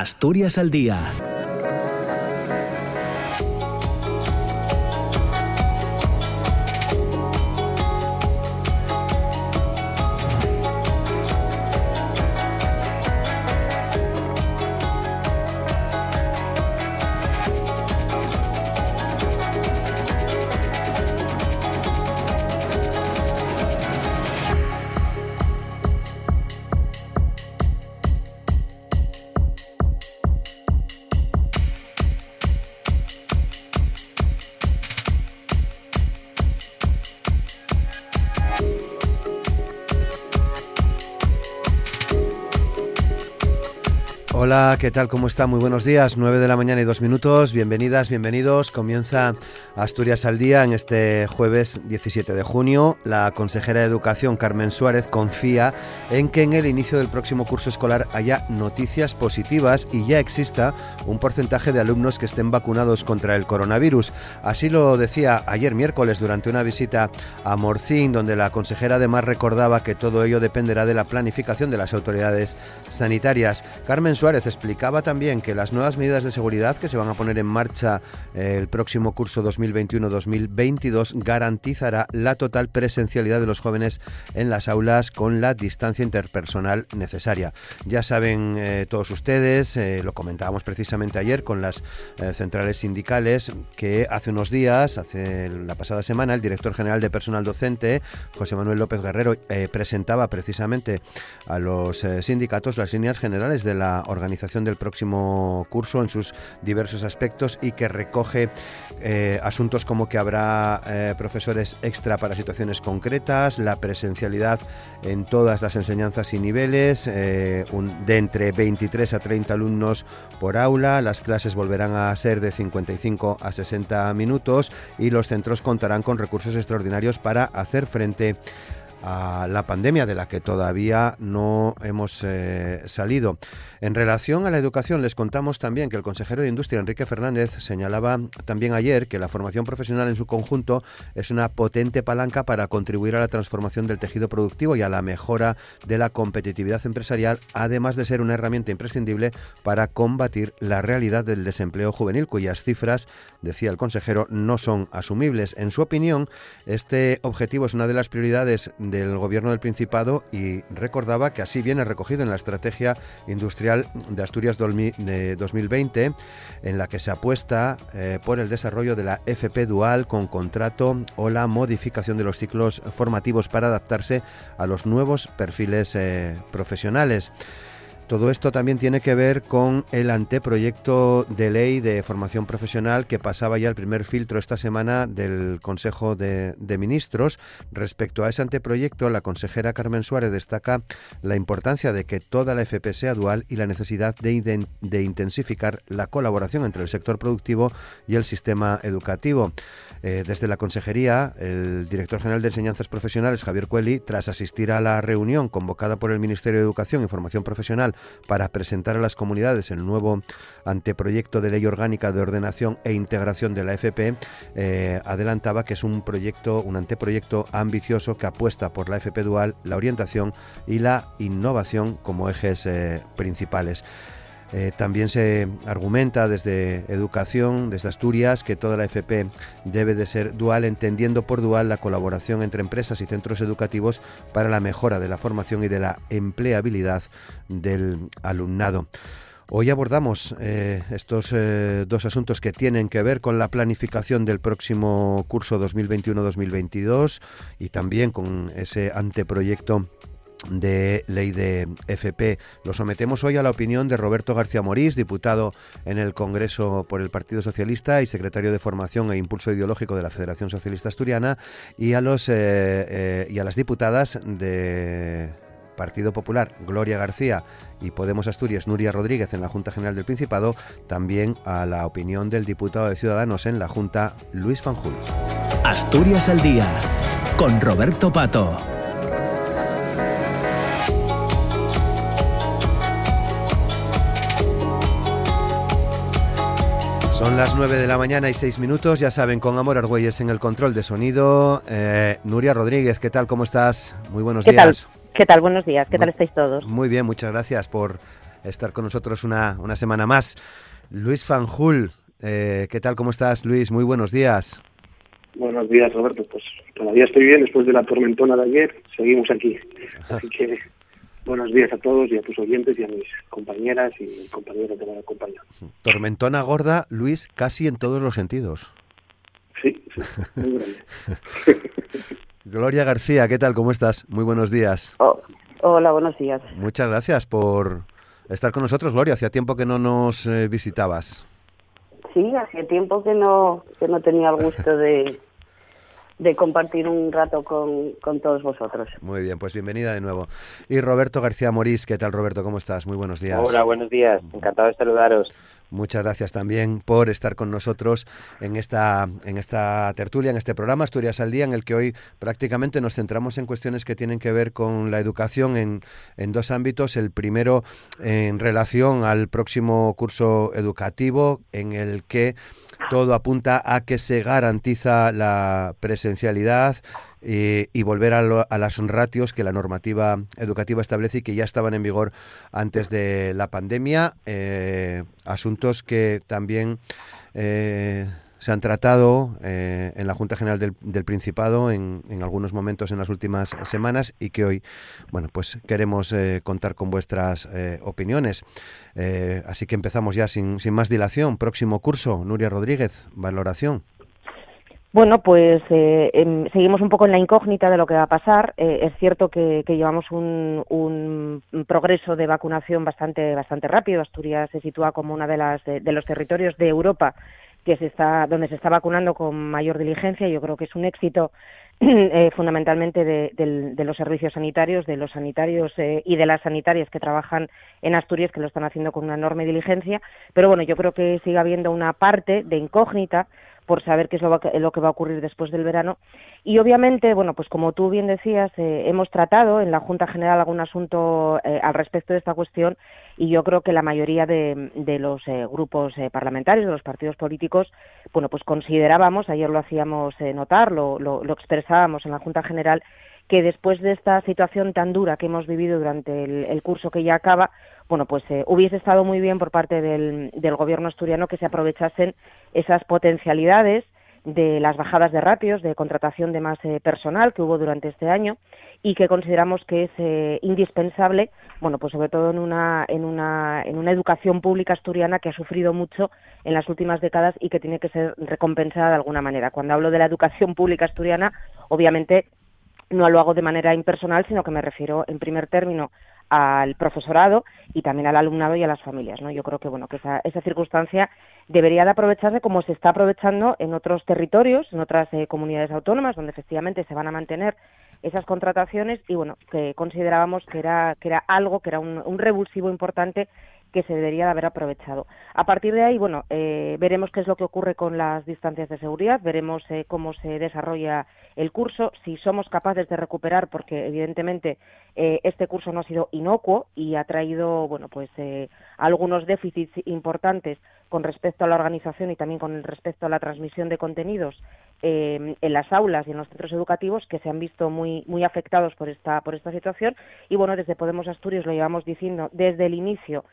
Asturias al Día ¿qué tal? ¿Cómo está? Muy buenos días. 9 de la mañana y dos minutos. Bienvenidas, bienvenidos. Comienza Asturias al Día en este jueves 17 de junio. La consejera de Educación, Carmen Suárez, confía en que en el inicio del próximo curso escolar haya noticias positivas y ya exista un porcentaje de alumnos que estén vacunados contra el coronavirus. Así lo decía ayer miércoles durante una visita a Morcín, donde la consejera además recordaba que todo ello dependerá de la planificación de las autoridades sanitarias. Carmen Suárez explicaba también que las nuevas medidas de seguridad que se van a poner en marcha eh, el próximo curso 2021-2022 garantizará la total presencialidad de los jóvenes en las aulas con la distancia interpersonal necesaria. Ya saben eh, todos ustedes, eh, lo comentábamos precisamente ayer con las centrales sindicales, que hace unos días, hace la pasada semana, el director general de personal docente, José Manuel López Guerrero, presentaba precisamente a los sindicatos las líneas generales de la organización del próximo curso en sus diversos aspectos y que recoge eh, asuntos como que habrá eh, profesores extra para situaciones concretas, la presencialidad en todas las enseñanzas y niveles, eh, de entre 23 a 30 alumnos por aula, las clases volverán a ser de 55 a 60 minutos y los centros contarán con recursos extraordinarios para hacer frente a la pandemia de la que todavía no hemos eh, salido. En relación a la educación, les contamos también que el consejero de Industria, Enrique Fernández, señalaba también ayer que la formación profesional en su conjunto es una potente palanca para contribuir a la transformación del tejido productivo y a la mejora de la competitividad empresarial, además de ser una herramienta imprescindible para combatir la realidad del desempleo juvenil, cuyas cifras, decía el consejero, no son asumibles. En su opinión, este objetivo es una de las prioridades de del Gobierno del Principado y recordaba que así viene recogido en la Estrategia Industrial de Asturias de 2020, en la que se apuesta eh, por el desarrollo de la FP Dual con contrato o la modificación de los ciclos formativos para adaptarse a los nuevos perfiles eh, profesionales. Todo esto también tiene que ver con el anteproyecto de ley de formación profesional que pasaba ya el primer filtro esta semana del Consejo de, Ministros. Respecto a ese anteproyecto, la consejera Carmen Suárez destaca la importancia de que toda la FP sea dual y la necesidad de, intensificar la colaboración entre el sector productivo y el sistema educativo. Eh, desde la Consejería, el director general de Enseñanzas Profesionales, Javier Cueli, tras asistir a la reunión convocada por el Ministerio de Educación y Formación Profesional para presentar a las comunidades el nuevo anteproyecto de ley orgánica de ordenación e integración de la FP, eh, adelantaba que es un proyecto, un anteproyecto ambicioso que apuesta por la FP dual, la orientación y la innovación como ejes eh, principales. Eh, también se argumenta desde educación, desde Asturias, que toda la FP debe de ser dual, entendiendo por dual la colaboración entre empresas y centros educativos para la mejora de la formación y de la empleabilidad del alumnado. Hoy abordamos eh, estos eh, dos asuntos que tienen que ver con la planificación del próximo curso 2021-2022 y también con ese anteproyecto de ley de FP. Lo sometemos hoy a la opinión de Roberto García Morís, diputado en el Congreso por el Partido Socialista y secretario de Formación e Impulso Ideológico de la Federación Socialista Asturiana, y a los eh, eh, y a las diputadas de Partido Popular, Gloria García y Podemos Asturias, Nuria Rodríguez en la Junta General del Principado, también a la opinión del diputado de Ciudadanos en la Junta, Luis Fanjul. Asturias al día, con Roberto Pato. Son las 9 de la mañana y 6 minutos, ya saben, con Amor Argüelles en el control de sonido. Eh, Nuria Rodríguez, ¿qué tal? ¿Cómo estás? Muy buenos ¿Qué días. Tal? ¿Qué tal? Buenos días, ¿qué tal estáis todos? Muy bien, muchas gracias por estar con nosotros una, una semana más. Luis Fanjul, eh, ¿qué tal? ¿Cómo estás, Luis? Muy buenos días. Buenos días, Roberto. Pues todavía estoy bien después de la tormentona de ayer. Seguimos aquí. Así que buenos días a todos y a tus oyentes y a mis compañeras y compañeros de la compañía. Tormentona gorda, Luis, casi en todos los sentidos. Sí, sí muy grande. Gloria García, ¿qué tal? ¿Cómo estás? Muy buenos días. Oh, hola, buenos días. Muchas gracias por estar con nosotros, Gloria. Hacía tiempo que no nos eh, visitabas. Sí, hacía tiempo que no, que no tenía el gusto de, de compartir un rato con, con, todos vosotros. Muy bien, pues bienvenida de nuevo. Y Roberto García Morís, ¿qué tal Roberto? ¿Cómo estás? Muy buenos días. Hola, buenos días. Encantado de saludaros. Muchas gracias también por estar con nosotros en esta, en esta tertulia, en este programa Asturias al Día, en el que hoy prácticamente nos centramos en cuestiones que tienen que ver con la educación en, en dos ámbitos. El primero en relación al próximo curso educativo, en el que todo apunta a que se garantiza la presencialidad eh, y volver a, lo, a, las ratios que la normativa educativa establece y que ya estaban en vigor antes de la pandemia. Eh, asuntos que también eh, se han tratado en la Junta General del, Principado en, en, algunos momentos en las últimas semanas y que hoy, bueno, pues queremos contar con vuestras opiniones. así que empezamos ya sin, sin más dilación. Próximo curso, Nuria Rodríguez, valoración. Bueno, pues eh, eh, seguimos un poco en la incógnita de lo que va a pasar. Eh, es cierto que, llevamos un, progreso de vacunación bastante bastante rápido. Asturias se sitúa como una de de, los territorios de Europa que se está donde se está vacunando con mayor diligencia. Yo creo que es un éxito eh, fundamentalmente de, de, de, los servicios sanitarios, de los sanitarios eh, y de las sanitarias que trabajan en Asturias, que lo están haciendo con una enorme diligencia. Pero bueno, yo creo que sigue habiendo una parte de incógnita por saber qué es lo, lo, que va a ocurrir después del verano. Y obviamente, bueno, pues como tú bien decías, eh, hemos tratado en la Junta General algún asunto eh, al respecto de esta cuestión y yo creo que la mayoría de, los eh, grupos parlamentarios, de los partidos políticos, bueno, pues considerábamos, ayer lo hacíamos notar, lo, lo, lo expresábamos en la Junta General, que después de esta situación tan dura que hemos vivido durante el, curso que ya acaba, bueno, pues eh, hubiese estado muy bien por parte del, del gobierno asturiano que se aprovechasen esas potencialidades de las bajadas de ratios, de contratación de más eh, personal que hubo durante este año y que consideramos que es eh, indispensable, bueno, pues sobre todo en una, en, una, en una educación pública asturiana que ha sufrido mucho en las últimas décadas y que tiene que ser recompensada de alguna manera. Cuando hablo de la educación pública asturiana, obviamente no lo hago de manera impersonal, sino que me refiero en primer término al profesorado y también al alumnado y a las familias, ¿no? Yo creo que bueno que esa, esa circunstancia debería de aprovecharse como se está aprovechando en otros territorios, en otras eh, comunidades autónomas, donde efectivamente se van a mantener esas contrataciones y bueno que considerábamos que era que era algo que era un, un revulsivo importante que se debería de haber aprovechado. A partir de ahí, bueno, eh, veremos qué es lo que ocurre con las distancias de seguridad, veremos eh, cómo se desarrolla el curso, si somos capaces de recuperar, porque evidentemente eh, este curso no ha sido inocuo y ha traído, bueno, pues eh, algunos déficits importantes con respecto a la organización y también con respecto a la transmisión de contenidos eh, en las aulas y en los centros educativos que se han visto muy muy afectados por esta por esta situación y bueno desde Podemos Asturias lo llevamos diciendo desde el inicio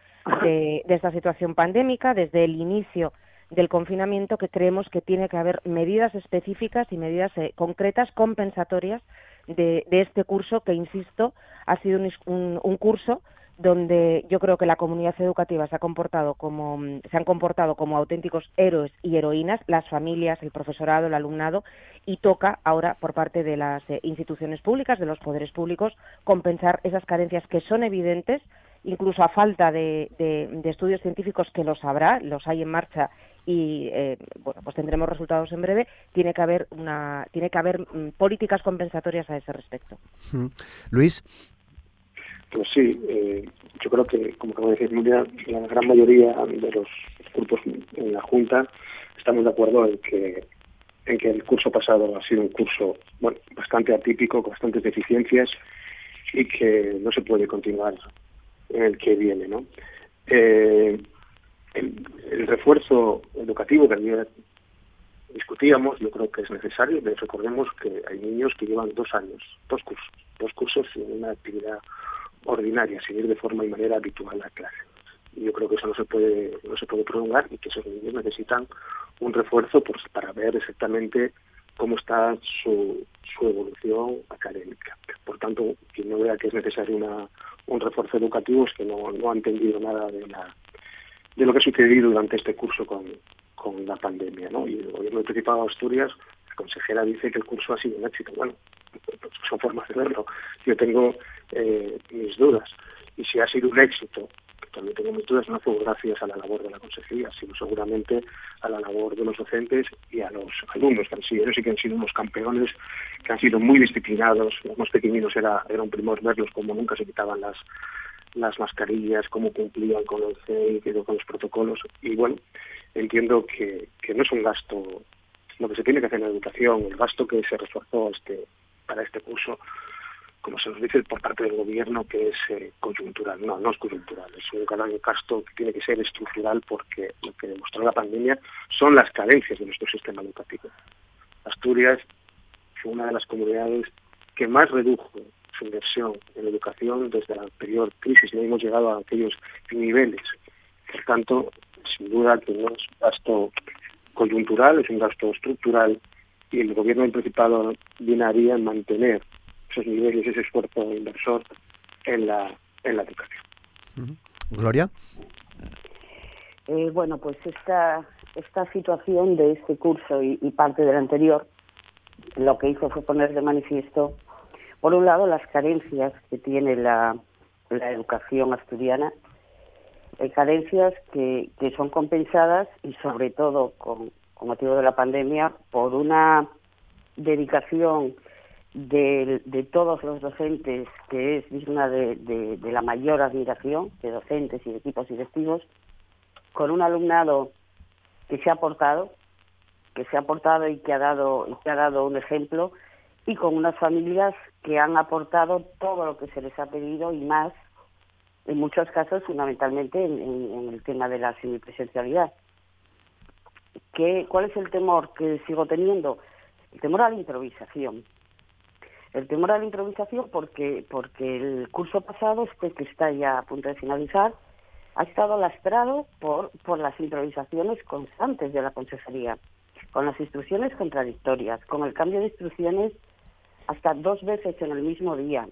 de, esta situación pandémica, desde el inicio del confinamiento, que creemos que tiene que haber medidas específicas y medidas eh, concretas, compensatorias de, de, este curso, que, insisto, ha sido un, un, un, curso donde yo creo que la comunidad educativa se ha comportado como se han comportado como auténticos héroes y heroínas las familias el profesorado el alumnado y toca ahora por parte de las eh, instituciones públicas de los poderes públicos compensar esas carencias que son evidentes incluso a falta de, de, de, estudios científicos que los habrá, los hay en marcha y eh, bueno pues tendremos resultados en breve tiene que haber una tiene que haber mm, políticas compensatorias a ese respecto. Luis. Pues sí eh, yo creo que como acabo de decir Nuria la gran mayoría de los grupos en la junta estamos de acuerdo en que en que el curso pasado ha sido un curso bueno bastante atípico con bastantes deficiencias y que no se puede continuar en el que viene, ¿no? Eh, el, refuerzo educativo que ayer discutíamos, yo creo que es necesario. Recordemos que hay niños que llevan dos años, dos cursos, dos cursos sin una actividad ordinaria, sin ir de forma y manera habitual a clase. yo creo que eso no se puede no se puede prolongar y que esos niños necesitan un refuerzo pues, para ver exactamente cómo está su, su evolución académica. Por tanto, quien no vea que es necesario una, un refuerzo educativo es que no, ha entendido nada de, lo que ha sucedido durante este curso con, con la pandemia. ¿no? Y el gobierno del Principado de Asturias, la consejera dice que el curso ha sido un éxito. Bueno, son formas de verlo. Yo tengo eh, mis dudas. Y si ha sido un éxito también tengo mis dudas, no fue gracias a la labor de la consejería, sino seguramente a la labor de los docentes y a los alumnos, que han sido, ellos que han sido unos campeones, que han sido muy disciplinados, los más pequeñinos era, era un primor verlos como nunca se quitaban las las mascarillas, cómo cumplían con el CEI, con los protocolos. Y bueno, entiendo que, que no es un gasto, lo que se tiene que hacer en la educación, el gasto que se reforzó este, para este curso, como se nos dice por parte del gobierno, que es eh, coyuntural. No, no es coyuntural, es un gran gasto que tiene que ser estructural porque lo que demostró la pandemia son las carencias de nuestro sistema educativo. Asturias fue una de las comunidades que más redujo su inversión en educación desde la anterior crisis y hemos llegado a aquellos niveles. Por tanto, sin duda que no es un gasto coyuntural, es un gasto estructural y el gobierno del Principado viene en mantener esos niveles, ese esfuerzo inversor en la, en la educación. Gloria. Eh, bueno, pues esta, esta situación de este curso y, parte del anterior lo que hizo fue poner de manifiesto, por un lado, las carencias que tiene la, la educación asturiana, eh, carencias que, que son compensadas y sobre todo con, con motivo de la pandemia por una dedicación de, todos los docentes, que es digna de, la mayor admiración de docentes y de equipos directivos, con un alumnado que se ha aportado, que se ha aportado y que ha dado, y que ha dado un ejemplo, y con unas familias que han aportado todo lo que se les ha pedido y más, en muchos casos fundamentalmente en, el tema de la semipresencialidad. ¿Qué, ¿Cuál es el temor que sigo teniendo? El temor a la improvisación el temor a la improvisación porque, porque el curso pasado, este que está ya a punto de finalizar, ha estado lastrado por, por las improvisaciones constantes de la consejería, con las instrucciones contradictorias, con el cambio de instrucciones hasta dos veces en el mismo día,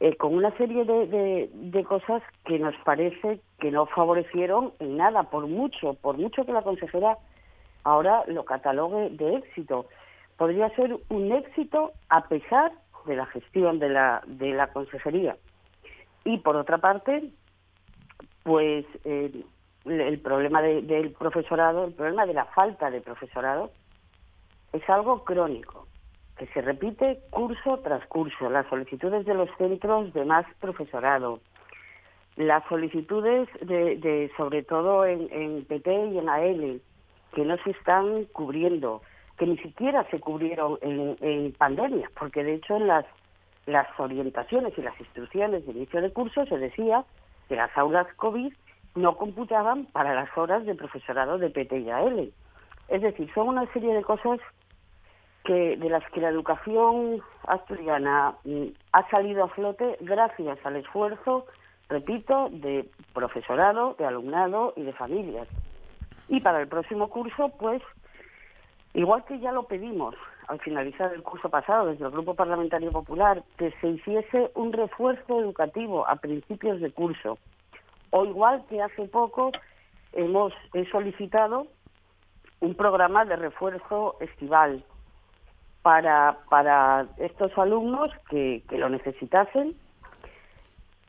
eh, con una serie de, de, cosas que nos parece que no favorecieron en nada, por mucho, por mucho que la consejera ahora lo catalogue de éxito. Podría ser un éxito a pesar de la gestión de la, de la consejería. Y por otra parte, pues eh, el problema del profesorado, el problema de la falta de profesorado, es algo crónico, que se repite curso tras curso. Las solicitudes de los centros de más profesorado, las solicitudes de, de sobre todo en, en PT y en AL, que no se están cubriendo, que ni siquiera se cubrieron en, pandemia, porque de hecho en las, las orientaciones y las instrucciones de inicio de curso se decía que las aulas COVID no computaban para las horas de profesorado de PT y AL. Es decir, son una serie de cosas que de las que la educación asturiana mm, ha salido a flote gracias al esfuerzo, repito, de profesorado, de alumnado y de familias. Y para el próximo curso, pues Igual que ya lo pedimos al finalizar el curso pasado desde el Grupo Parlamentario Popular, que se hiciese un refuerzo educativo a principios de curso. O igual que hace poco hemos solicitado un programa de refuerzo estival para, para estos alumnos que, que lo necesitasen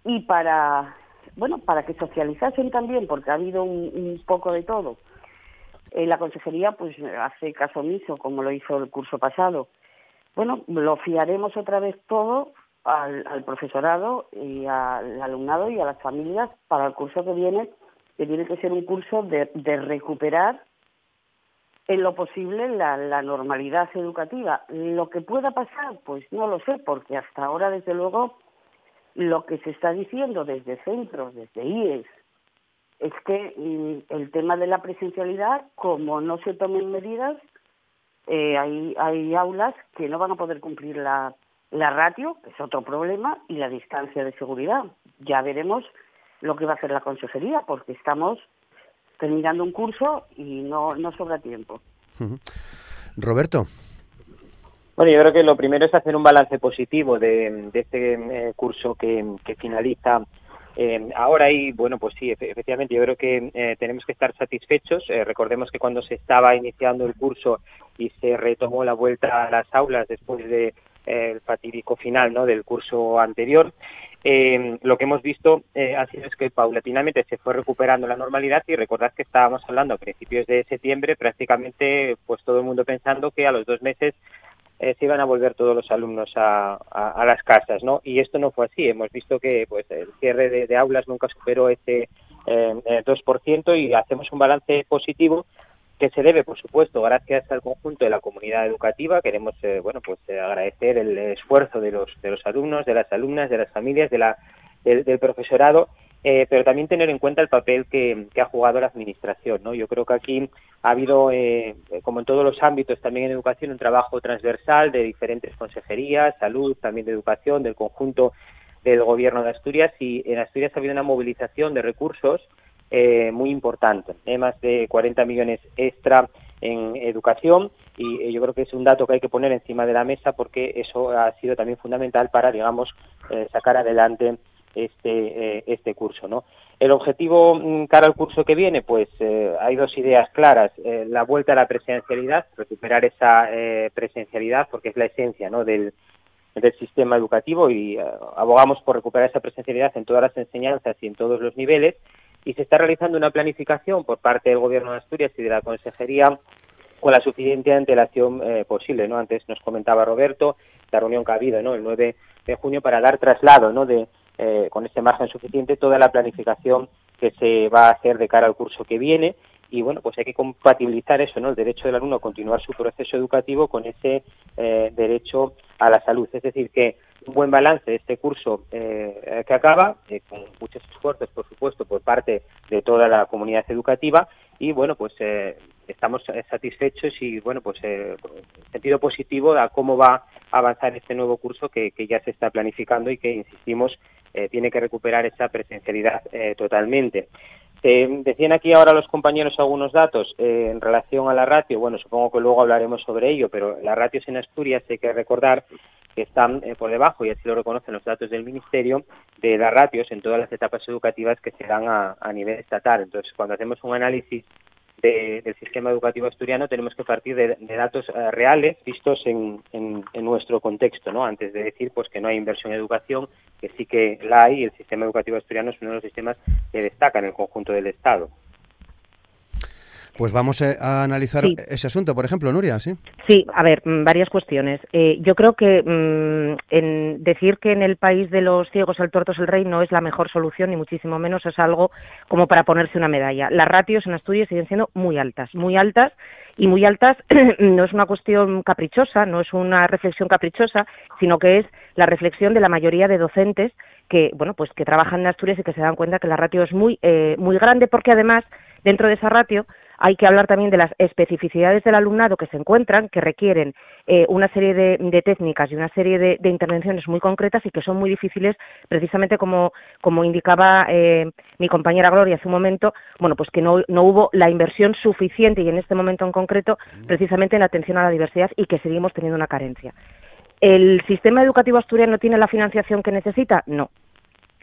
y para bueno para que socializasen también porque ha habido un poco de todo eh, la consejería pues hace caso omiso, como lo hizo el curso pasado. Bueno, lo fiaremos otra vez todo al, profesorado y al alumnado y a las familias para el curso que viene, que tiene que ser un curso de, recuperar en lo posible la, la, normalidad educativa. Lo que pueda pasar, pues no lo sé, porque hasta ahora, desde luego, lo que se está diciendo desde centros, desde IES, es que mm, el tema de la presencialidad, como no se tomen medidas, eh, hay, hay aulas que no van a poder cumplir la, la ratio, que es otro problema, y la distancia de seguridad. Ya veremos lo que va a hacer la consejería, porque estamos terminando un curso y no, no sobra tiempo. Roberto. Bueno, yo creo que lo primero es hacer un balance positivo de, este eh, curso que, finaliza eh, ahora y bueno, pues sí, efectivamente, yo creo que eh, tenemos que estar satisfechos. recordemos que cuando se estaba iniciando el curso y se retomó la vuelta a las aulas después de el fatídico final ¿no? del curso anterior, lo que hemos visto ha sido es que paulatinamente se fue recuperando la normalidad y recordad que estábamos hablando a principios de septiembre prácticamente pues todo el mundo pensando que a los dos meses eh, se iban a volver todos los alumnos a, las casas, ¿no? Y esto no fue así. Hemos visto que pues el cierre de, aulas nunca superó ese eh, 2% y hacemos un balance positivo que se debe, por supuesto, gracias al conjunto de la comunidad educativa. Queremos, eh, bueno, pues eh, agradecer el esfuerzo de los de los alumnos, de las alumnas, de las familias, de la del profesorado eh, pero también tener en cuenta el papel que, ha jugado la Administración. ¿no? Yo creo que aquí ha habido, eh, como en todos los ámbitos, también en educación, un trabajo transversal de diferentes consejerías, salud, también de educación, del conjunto del Gobierno de Asturias, y en Asturias ha habido una movilización de recursos eh, muy importante, más de 40 millones extra en educación y yo creo que es un dato que hay que poner encima de la mesa porque eso ha sido también fundamental para, digamos, sacar adelante este, eh, este curso. ¿no? El objetivo mm, cara al curso que viene, pues eh, hay dos ideas claras. Eh, la vuelta a la presencialidad, recuperar esa presencialidad, porque es la esencia ¿no? del, del sistema educativo y abogamos por recuperar esa presencialidad en todas las enseñanzas y en todos los niveles. Y se está realizando una planificación por parte del Gobierno de Asturias y de la Consejería con la suficiente antelación posible. ¿no? Antes nos comentaba Roberto la reunión que ha habido ¿no? el 9 de junio para dar traslado ¿no? de, eh, con ese margen suficiente toda la planificación que se va a hacer de cara al curso que viene. Y bueno pues hay que compatibilizar eso no el derecho del alumno a continuar su proceso educativo con ese eh, derecho a la salud. Es decir que un buen balance de este curso eh, que acaba con muchos esfuerzos por supuesto por parte de toda la comunidad educativa. Y bueno pues estamos satisfechos y bueno pues en sentido positivo a cómo va a avanzar este nuevo curso que, ya se está planificando y que insistimos eh, tiene que recuperar esa presencialidad eh, totalmente. decían aquí ahora los compañeros algunos datos eh, en relación a la ratio. Bueno, supongo que luego hablaremos sobre ello, pero las ratios en Asturias hay que recordar que están por debajo, y así lo reconocen los datos del Ministerio, de las ratios en todas las etapas educativas que se dan a, a nivel estatal. Entonces, cuando hacemos un análisis del sistema educativo asturiano tenemos que partir de, datos eh, reales vistos en, en, nuestro contexto, ¿no? Antes de decir pues que no hay inversión en educación, que sí que la hay y el sistema educativo asturiano es uno de los sistemas que destaca en el conjunto del Estado. Pues vamos eh, a analizar ese asunto, por ejemplo, Nuria, ¿sí? Sí, a ver, mm, varias cuestiones. Eh, yo creo que mm, en decir que en el país de los ciegos el tuerto es el rey no es la mejor solución, ni muchísimo menos es algo como para ponerse una medalla. Las ratios en Asturias siguen siendo muy altas, muy altas, y muy altas no es una cuestión caprichosa, no es una reflexión caprichosa, sino que es la reflexión de la mayoría de docentes que, bueno, pues que trabajan en Asturias y que se dan cuenta que la ratio es muy, eh, muy grande porque además dentro de esa ratio hay que hablar también de las especificidades del alumnado que se encuentran, que requieren eh, una serie de, técnicas y una serie de, intervenciones muy concretas y que son muy difíciles, precisamente como, como indicaba eh, mi compañera Gloria hace un momento, bueno, pues que no, no hubo la inversión suficiente y en este momento en concreto, precisamente en la atención a la diversidad y que seguimos teniendo una carencia. ¿El sistema educativo asturiano tiene la financiación que necesita? No.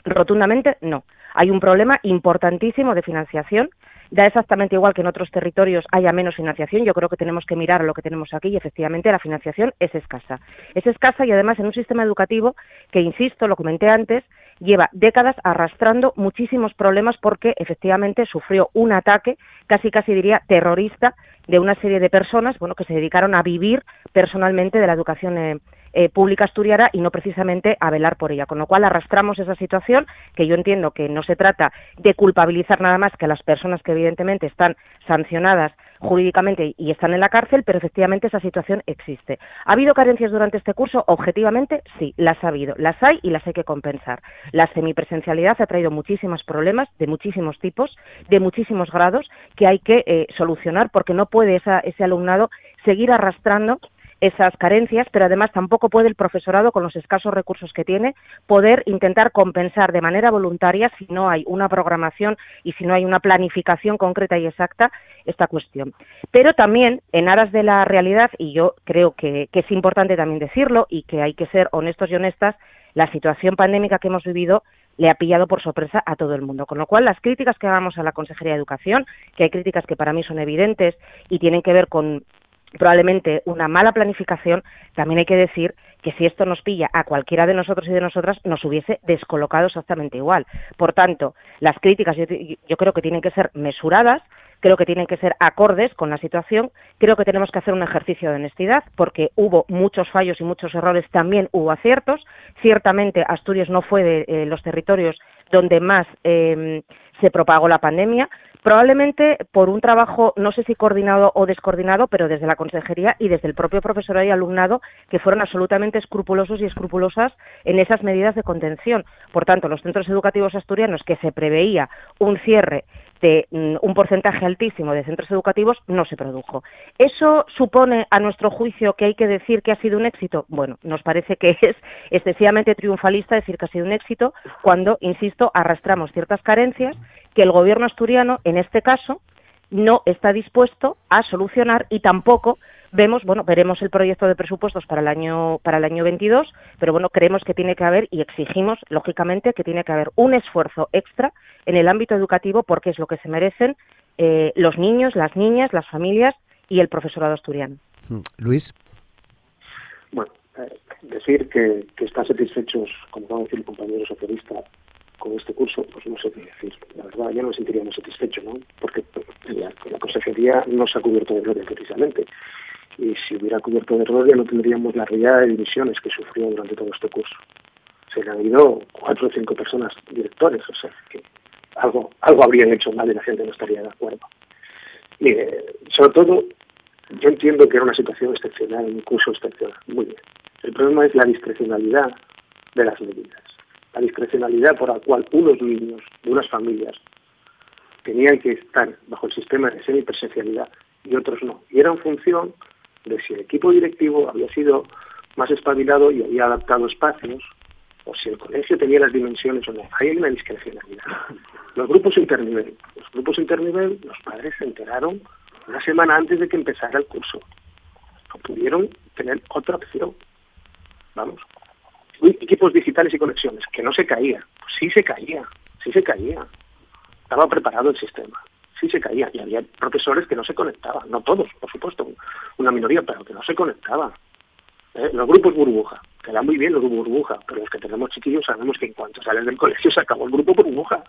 Rotundamente no. Hay un problema importantísimo de financiación Da exactamente igual que en otros territorios haya menos financiación. Yo creo que tenemos que mirar lo que tenemos aquí y efectivamente la financiación es escasa. Es escasa y además en un sistema educativo que, insisto, lo comenté antes, lleva décadas arrastrando muchísimos problemas porque efectivamente sufrió un ataque, casi casi diría terrorista, de una serie de personas bueno, que se dedicaron a vivir personalmente de la educación eh, eh, pública asturiana y no precisamente a velar por ella. Con lo cual arrastramos esa situación que yo entiendo que no se trata de culpabilizar nada más que a las personas que evidentemente están sancionadas jurídicamente y están en la cárcel, pero efectivamente esa situación existe. ¿Ha habido carencias durante este curso? Objetivamente, sí, las ha habido. Las hay y las hay que compensar. La semipresencialidad ha traído muchísimos problemas de muchísimos tipos, de muchísimos grados, que hay que eh, solucionar porque no puede ese alumnado seguir arrastrando esas carencias, pero además tampoco puede el profesorado, con los escasos recursos que tiene, poder intentar compensar de manera voluntaria si no hay una programación y si no hay una planificación concreta y exacta esta cuestión. Pero también, en aras de la realidad, y yo creo que, es importante también decirlo y que hay que ser honestos y honestas, la situación pandémica que hemos vivido le ha pillado por sorpresa a todo el mundo. Con lo cual, las críticas que hagamos a la Consejería de Educación, que hay críticas que para mí son evidentes y tienen que ver con probablemente una mala planificación, también hay que decir que si esto nos pilla a cualquiera de nosotros y de nosotras, nos hubiese descolocado exactamente igual. Por tanto, las críticas yo, yo creo que tienen que ser mesuradas, creo que tienen que ser acordes con la situación, creo que tenemos que hacer un ejercicio de honestidad porque hubo muchos fallos y muchos errores, también hubo aciertos, ciertamente Asturias no fue de eh, los territorios donde más eh, se propagó la pandemia, probablemente por un trabajo, no sé si coordinado o descoordinado, pero desde la consejería y desde el propio profesorado y alumnado, que fueron absolutamente escrupulosos y escrupulosas en esas medidas de contención. Por tanto, los centros educativos asturianos que se preveía un cierre de mm, un porcentaje altísimo de centros educativos no se produjo. ¿Eso supone, a nuestro juicio, que hay que decir que ha sido un éxito? Bueno, nos parece que es excesivamente triunfalista decir que ha sido un éxito cuando, insisto, arrastramos ciertas carencias que el gobierno asturiano, en este caso, no está dispuesto a solucionar y tampoco vemos, bueno, veremos el proyecto de presupuestos para el año para el año 22, pero bueno, creemos que tiene que haber y exigimos lógicamente que tiene que haber un esfuerzo extra en el ámbito educativo porque es lo que se merecen eh, los niños, las niñas, las familias y el profesorado asturiano. Mm, Luis. Bueno, eh, decir que, que, están satisfechos, como va a decir el compañero socialista, con este curso, pues no sé qué decir. La verdad, yo no me sentiría muy satisfecho, ¿no? Porque la, la consejería no se ha cubierto de gloria precisamente y si hubiera cubierto de ya no tendríamos la realidad de divisiones que sufrió durante todo este curso. Se le han ido cuatro o cinco personas directores, o sea, que algo, algo habrían hecho mal y la gente no estaría de acuerdo. Mire, sobre todo, yo entiendo que era una situación excepcional, un curso excepcional, muy bien. El problema es la discrecionalidad de las medidas, la discrecionalidad por la cual unos niños de unas familias tenían que estar bajo el sistema de semipresencialidad y otros no. Y era en función de si el equipo directivo había sido más espabilado y había adaptado espacios, o si el colegio tenía las dimensiones o no. Hay una discrecionalidad. Los grupos internivel. Los grupos internivel, los padres se enteraron una semana antes de que empezara el curso. No pudieron tener otra opción. Vamos. Equipos digitales y conexiones, que no se caía. Pues sí se caía, sí se caía. Estaba preparado el sistema sí se caía y había profesores que no se conectaban, no todos, por supuesto, una minoría, pero que no se conectaban. ¿Eh? Los grupos burbuja, que dan muy bien los grupos burbuja, pero los que tenemos chiquillos sabemos que en cuanto salen del colegio se acabó el grupo burbuja,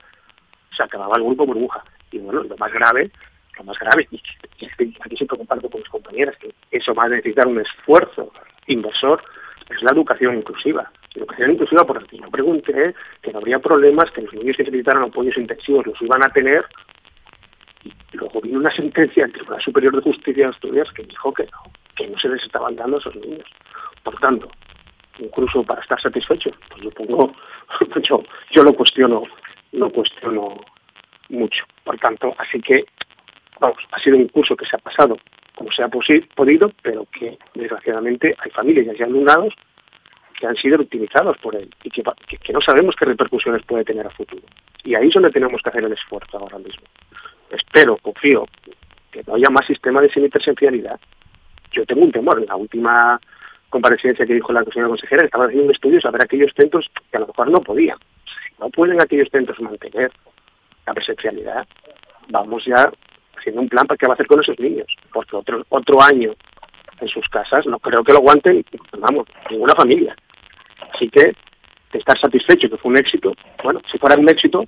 se acababa el grupo burbuja. Y bueno, lo más grave, lo más grave, y, aquí siempre comparto con mis compañeras, que eso va a necesitar un esfuerzo inversor, es la educación inclusiva. Educación inclusiva porque yo pregunté que no habría problemas, que los niños que necesitaran apoyos intensivos los iban a tener, y luego vino una sentencia del Tribunal Superior de Justicia de Asturias que dijo que no, que no se les estaban dando a esos niños. Por tanto, incluso para estar satisfecho, pues yo pongo, yo, yo lo cuestiono, lo cuestiono mucho. Por tanto, así que, vamos, ha sido un curso que se ha pasado como se ha podido, pero que desgraciadamente hay familias y alumnados que han sido utilizados por él y que, no sabemos qué repercusiones puede tener a futuro. Y ahí es donde tenemos que hacer el esfuerzo ahora mismo espero, confío, que no haya más sistema de semipresencialidad. Yo tengo un temor. En la última comparecencia que dijo la señora consejera, estaba haciendo un estudio sobre aquellos centros que a lo mejor no podían. Si no pueden aquellos centros mantener la presencialidad, vamos ya haciendo un plan para qué va a hacer con esos niños. Porque otro, otro año en sus casas no creo que lo aguanten, vamos, ninguna familia. Así que estar satisfecho que fue un éxito, bueno, si fuera un éxito,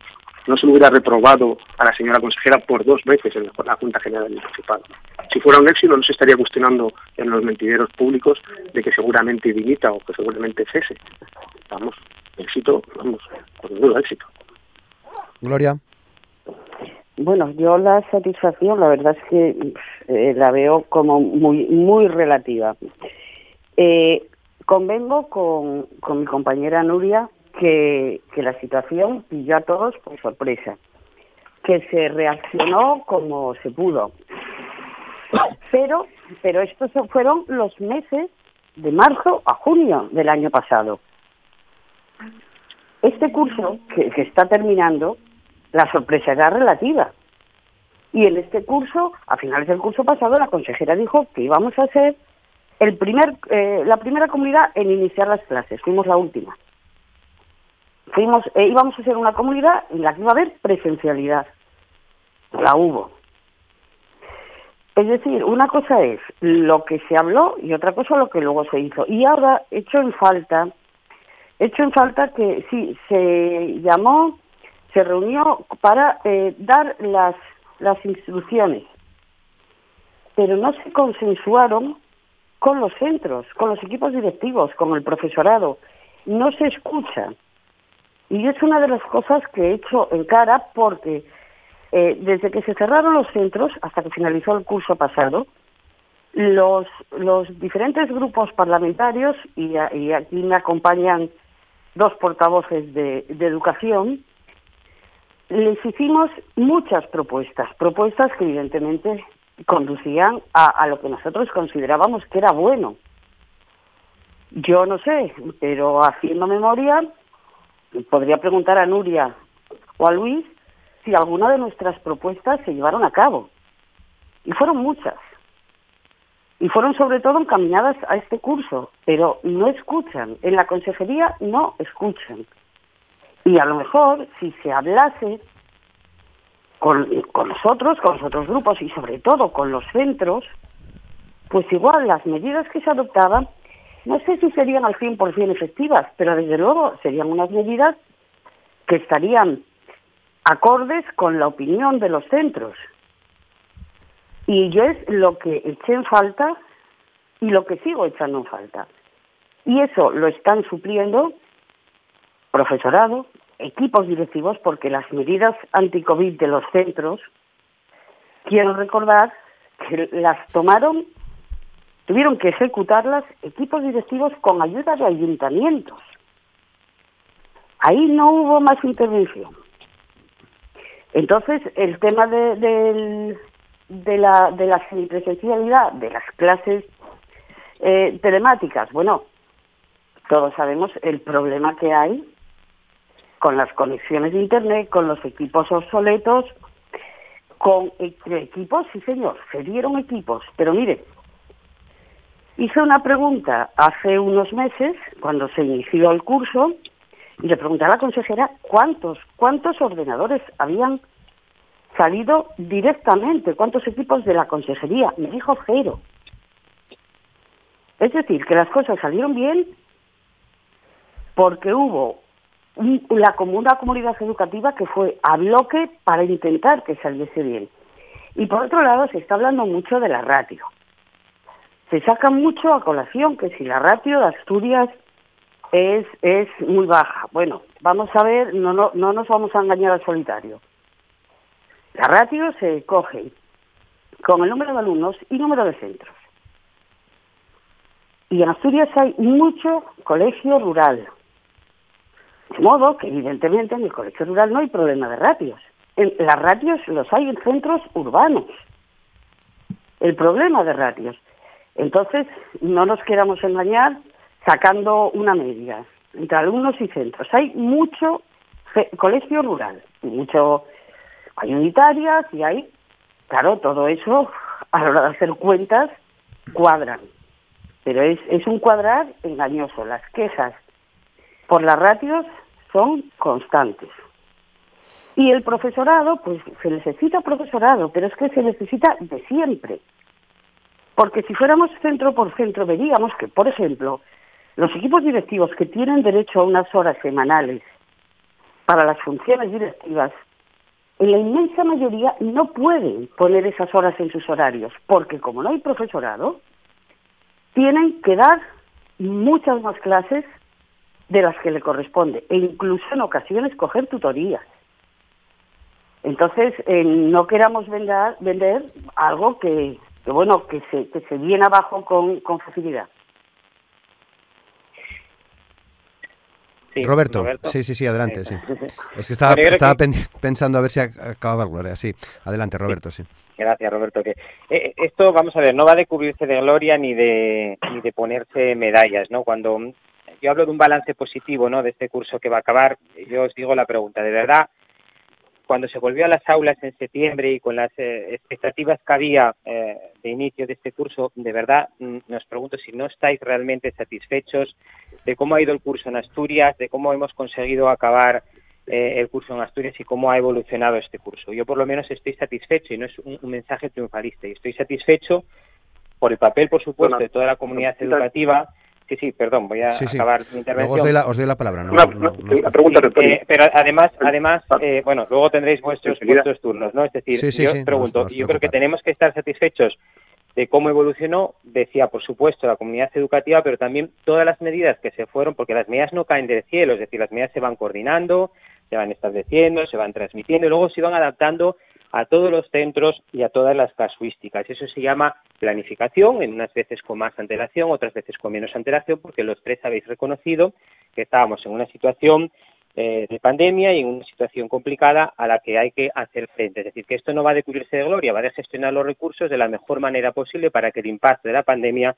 no se lo hubiera reprobado a la señora consejera por dos veces en la Junta General del Principado. Si fuera un éxito, no se estaría cuestionando en los mentideros públicos de que seguramente dimita o que seguramente cese. Vamos, éxito, vamos, con duda éxito. Gloria. Bueno, yo la satisfacción, la verdad es que eh, la veo como muy muy relativa. Eh, convengo con, con mi compañera Nuria que, la situación pilló a todos por sorpresa, que se reaccionó como se pudo. Pero, pero estos fueron los meses de marzo a junio del año pasado. Este curso que, que está terminando, la sorpresa era relativa. Y en este curso, a finales del curso pasado, la consejera dijo que íbamos a ser el primer, eh, la primera comunidad en iniciar las clases. Fuimos la última. Fuimos, eh, íbamos a ser una comunidad en la que iba a haber presencialidad. La hubo. Es decir, una cosa es lo que se habló y otra cosa lo que luego se hizo. Y ahora hecho en falta, hecho en falta que sí, se llamó, se reunió para eh, dar las, las instrucciones, pero no se consensuaron con los centros, con los equipos directivos, con el profesorado. No se escucha. Y es una de las cosas que he hecho en cara porque eh, desde que se cerraron los centros hasta que finalizó el curso pasado, los, los diferentes grupos parlamentarios, y, aquí me acompañan dos portavoces de, educación, les hicimos muchas propuestas, propuestas que evidentemente conducían a, lo que nosotros considerábamos que era bueno. Yo no sé, pero haciendo memoria, podría preguntar a Nuria o a Luis si alguna de nuestras propuestas se llevaron a cabo. Y fueron muchas. Y fueron sobre todo encaminadas a este curso, pero no escuchan. En la consejería no escuchan. Y a lo mejor, si se hablase con, nosotros, con los otros grupos y sobre todo con los centros, pues igual las medidas que se adoptaban, no sé si serían al 100% efectivas, pero desde luego serían unas medidas que estarían acordes con la opinión de los centros. Y yo es lo que eché en falta y lo que sigo echando en falta. Y eso lo están supliendo profesorado, equipos directivos, porque las medidas anti-COVID de los centros, quiero recordar que las tomaron, tuvieron que ejecutarlas equipos directivos con ayuda de ayuntamientos. Ahí no hubo más intervención. Entonces, el tema de, la, de semipresencialidad de las clases eh, telemáticas, bueno, todos sabemos el problema que hay con las conexiones de Internet, con los equipos obsoletos, con equipos, sí señor, se dieron equipos, pero mire, hice una pregunta hace unos meses, cuando se inició el curso, y le pregunté a la consejera cuántos, cuántos ordenadores habían salido directamente, cuántos equipos de la consejería. Me dijo cero. Es decir, que las cosas salieron bien porque hubo la, una comunidad educativa que fue a bloque para intentar que saliese bien. Y por otro lado, se está hablando mucho de la ratio. Se saca mucho a colación que si la ratio de Asturias es, es muy baja. Bueno, vamos a ver, no, no, no nos vamos a engañar al solitario. La ratio se coge con el número de alumnos y número de centros. Y en Asturias hay mucho colegio rural. De modo que evidentemente en el colegio rural no hay problema de ratios. Las ratios los hay en centros urbanos. El problema de ratios. Entonces, no nos queramos engañar sacando una media entre alumnos y centros. Hay mucho colegio rural, mucho hay unitarias y hay, claro, todo eso a la hora de hacer cuentas cuadran. Pero es, es un cuadrar engañoso. Las quejas por las ratios son constantes. Y el profesorado, pues se necesita profesorado, pero es que se necesita de siempre. Porque si fuéramos centro por centro, veríamos que, por ejemplo, los equipos directivos que tienen derecho a unas horas semanales para las funciones directivas, en la inmensa mayoría no pueden poner esas horas en sus horarios, porque como no hay profesorado, tienen que dar muchas más clases de las que le corresponde, e incluso en ocasiones coger tutorías. Entonces, eh, no queramos vender, vender algo que, bueno, que se, que se viene abajo con, con facilidad. Roberto, sí, sí, sí, adelante, sí. Es que estaba, estaba pensando a ver si acababa Gloria, sí. Adelante, Roberto, sí. Gracias, Roberto. Que, eh, esto, vamos a ver, no va de cubrirse de gloria ni de, ni de ponerse medallas, ¿no? Cuando yo hablo de un balance positivo, ¿no? De este curso que va a acabar, yo os digo la pregunta, ¿de verdad cuando se volvió a las aulas en septiembre y con las eh, expectativas que había eh, de inicio de este curso, de verdad mm, nos pregunto si no estáis realmente satisfechos de cómo ha ido el curso en Asturias, de cómo hemos conseguido acabar eh, el curso en Asturias y cómo ha evolucionado este curso. Yo por lo menos estoy satisfecho y no es un, mensaje triunfalista. Y estoy satisfecho por el papel, por supuesto, de toda la comunidad educativa Sí, sí, perdón, voy a acabar mi intervención. os, doy la, palabra. No, pregunta eh, pero además, además eh, bueno, luego tendréis vuestros, vuestros turnos, ¿no? Es decir, yo pregunto, yo creo que tenemos que estar satisfechos de cómo evolucionó, decía, por supuesto, la comunidad educativa, pero también todas las medidas que se fueron, porque las medidas no caen del cielo, es decir, las medidas se van coordinando, se van estableciendo, se van transmitiendo y luego se van adaptando a todos los centros y a todas las casuísticas. Eso se llama planificación, en unas veces con más antelación, otras veces con menos antelación, porque los tres habéis reconocido que estábamos en una situación eh, de pandemia y en una situación complicada a la que hay que hacer frente. Es decir, que esto no va de cubrirse de gloria, va de gestionar los recursos de la mejor manera posible para que el impacto de la pandemia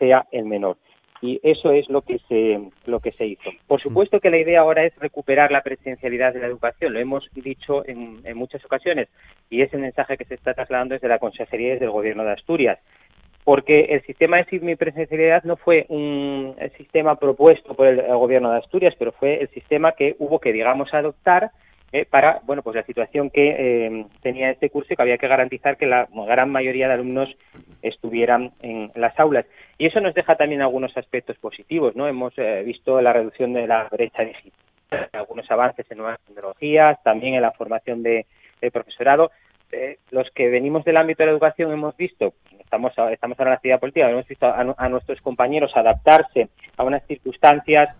sea el menor y eso es lo que se lo que se hizo. Por supuesto que la idea ahora es recuperar la presencialidad de la educación, lo hemos dicho en, muchas ocasiones y ese mensaje que se está trasladando desde la Consejería y desde el Gobierno de Asturias, porque el sistema de semipresencialidad no fue un sistema propuesto por el, Gobierno de Asturias, pero fue el sistema que hubo que, digamos, adoptar eh, para bueno pues la situación que eh, tenía este curso y que había que garantizar que la gran mayoría de alumnos estuvieran en las aulas. Y eso nos deja también algunos aspectos positivos no hemos eh, visto la reducción de la brecha digital algunos avances en nuevas tecnologías también en la formación de, del profesorado. Los que venimos del ámbito de la educación hemos visto estamos estamos ahora en la actividad política hemos visto a, nuestros compañeros adaptarse a unas circunstancias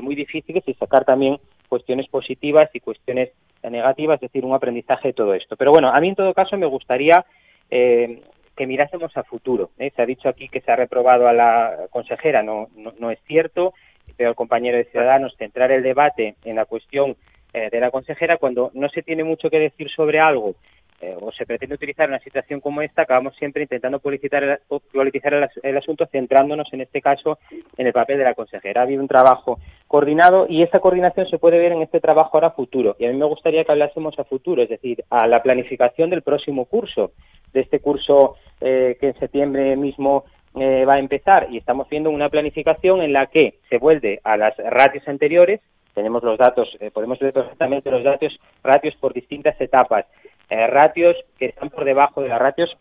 muy difíciles y sacar también cuestiones positivas y cuestiones negativas, es decir, un aprendizaje de todo esto. Pero bueno, a mí en todo caso me gustaría eh, que mirásemos a futuro. ¿eh? Se ha dicho aquí que se ha reprobado a la consejera, no, es cierto, pero el compañero de Ciudadanos centrar el debate en la cuestión eh, de la consejera cuando no se tiene mucho que decir sobre algo eh, o se pretende utilizar una situación como esta, acabamos siempre intentando politizar, el, el, asunto centrándonos en este caso en el papel de la consejera. Ha habido un trabajo coordinado y esa coordinación se puede ver en este trabajo ahora futuro. Y a mí me gustaría que hablásemos a futuro, es decir, a la planificación del próximo curso, de este curso eh, que en septiembre mismo eh, va a empezar. Y estamos viendo una planificación en la que se vuelve a las ratios anteriores, tenemos los datos, podemos ver perfectamente los datos, ratios por distintas etapas eh, ratios que están por debajo de las ratios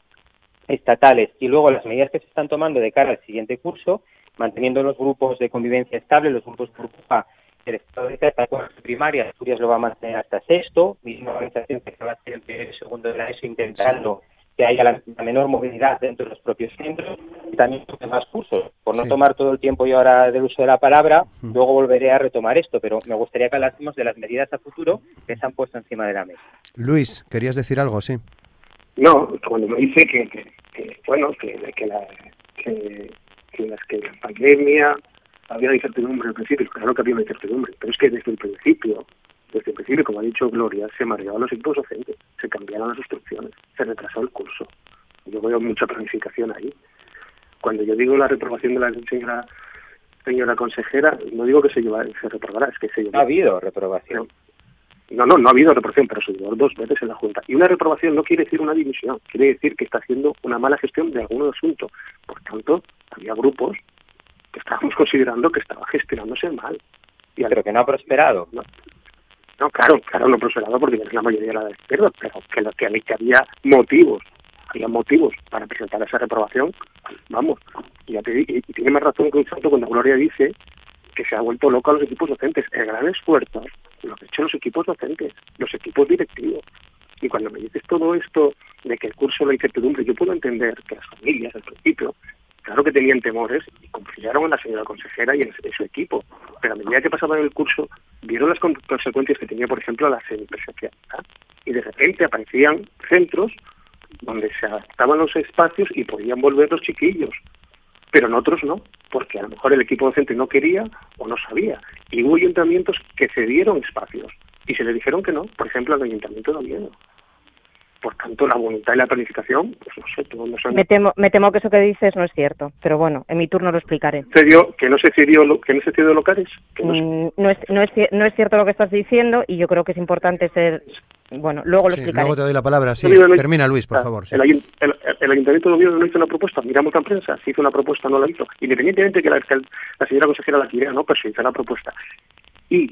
estatales y luego las medidas que se están tomando de cara al siguiente curso, manteniendo los grupos de convivencia estable, los grupos burbuja el Estado de hasta cuarto primaria, Asturias lo va a mantener hasta sexto, misma organización que se va a hacer en primero y segundo de la ESO intentando que haya la, menor movilidad dentro de los propios centros también más cursos. Por no tomar todo el tiempo y ahora del uso de la palabra, luego volveré a retomar esto, pero me gustaría que hablásemos de las medidas a futuro que se han puesto encima de la mesa. Luis, ¿querías decir algo? Sí. No, cuando me dice que, que, bueno, que, que, la, que, que, las que la pandemia había incertidumbre al principio, claro que había incertidumbre, pero es que desde el principio desde el principio, como ha dicho Gloria, se mareaban los equipos docentes, se cambiaron las instrucciones, se retrasó el curso. Yo veo mucha planificación ahí. Cuando yo digo la reprobación de la señora señora consejera, no digo que se, lleva, se reprobará, es que se lleva. ha habido reprobación. No, no, no ha habido reprobación, pero se llevó dos veces en la Junta. Y una reprobación no quiere decir una dimisión, quiere decir que está haciendo una mala gestión de algún asunto. Por tanto, había grupos que estábamos considerando que estaba gestionándose mal. Y pero que no ha prosperado. No, no, claro, claro, no prosperado porque la mayoría de izquierda, pero que, lo, que había motivos, había motivos para presentar esa reprobación, vamos, y, tiene más razón que un santo cuando Gloria dice que se ha vuelto loco a los equipos docentes. El gran esfuerzo lo han hecho los equipos docentes, los equipos directivos. Y cuando me dices todo esto de que el curso la incertidumbre, yo puedo entender que las familias al principio Claro que tenían temores y confiaron en la señora consejera y en, su equipo, pero a medida que pasaban el curso vieron las consecuencias que tenía, por ejemplo, la semipresencialidad y de repente aparecían centros donde se adaptaban los espacios y podían volver los chiquillos, pero en otros no. porque a lo mejor el equipo docente no quería o no sabía. Y hubo ayuntamientos que cedieron espacios y se le dijeron que no, por ejemplo, al Ayuntamiento de Oviedo. Por tanto, la voluntad y la planificación, pues no sé, todos no me temo, me temo que eso que dices no es cierto, pero bueno, en mi turno lo explicaré. ¿Que no se cedió, que no se cedió locales? no, mm, no, es, no, es, no es cierto lo que estás diciendo y yo creo que es importante ser... Bueno, luego lo explicaré. Luego te doy la palabra, sí. Termina, Luis, por favor. El, Ayuntamiento de Oviedo no hizo una propuesta, miramos la prensa, si hizo una propuesta no la hizo, independientemente de que la, la señora consejera la quiera, no, pero se hizo la propuesta. Y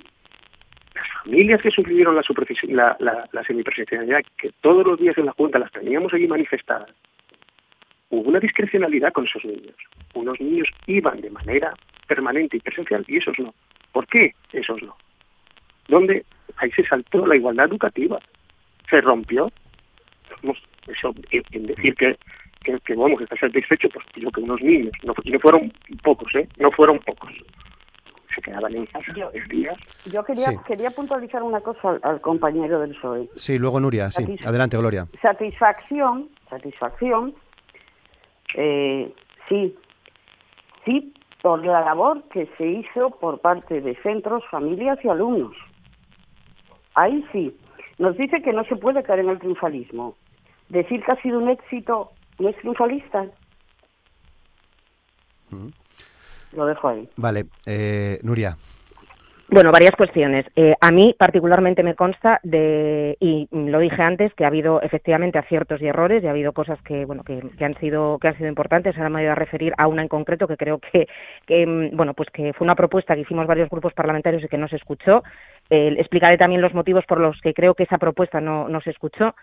familias que sufrieron la, la, la, la que todos los días en la Junta las teníamos allí manifestadas, hubo una discrecionalidad con esos niños. Unos niños iban de manera permanente y presencial y esos no. ¿Por qué esos no? ¿Dónde? Ahí se saltó la igualdad educativa. Se rompió. Eso, en decir que, que, que vamos, está satisfecho, pues digo que unos niños, no, fueron pocos, ¿eh? No fueron pocos se quedaban en casa yo, días. Yo quería, quería puntualizar una cosa al, compañero del PSOE. Sí, luego Nuria, sí. Adelante, Gloria. Satisfacción, satisfacción, eh, sí, sí, por la labor que se hizo por parte de centros, familias y alumnos. Ahí sí. Nos dice que no se puede caer en el triunfalismo. Decir que ha sido un éxito no es triunfalista. Mm. Lo dejo ahí. Vale, eh, Nuria. Bueno, varias cuestiones. Eh, a mí particularmente me consta de, y lo dije antes, que ha habido efectivamente aciertos y errores y ha habido cosas que, bueno, que, han sido que han sido importantes. Ahora me voy a referir a una en concreto que creo que, que, mm, bueno, pues que fue una propuesta que hicimos varios grupos parlamentarios y que no se escuchó. Eh, explicaré también los motivos por los que creo que esa propuesta no, no se escuchó.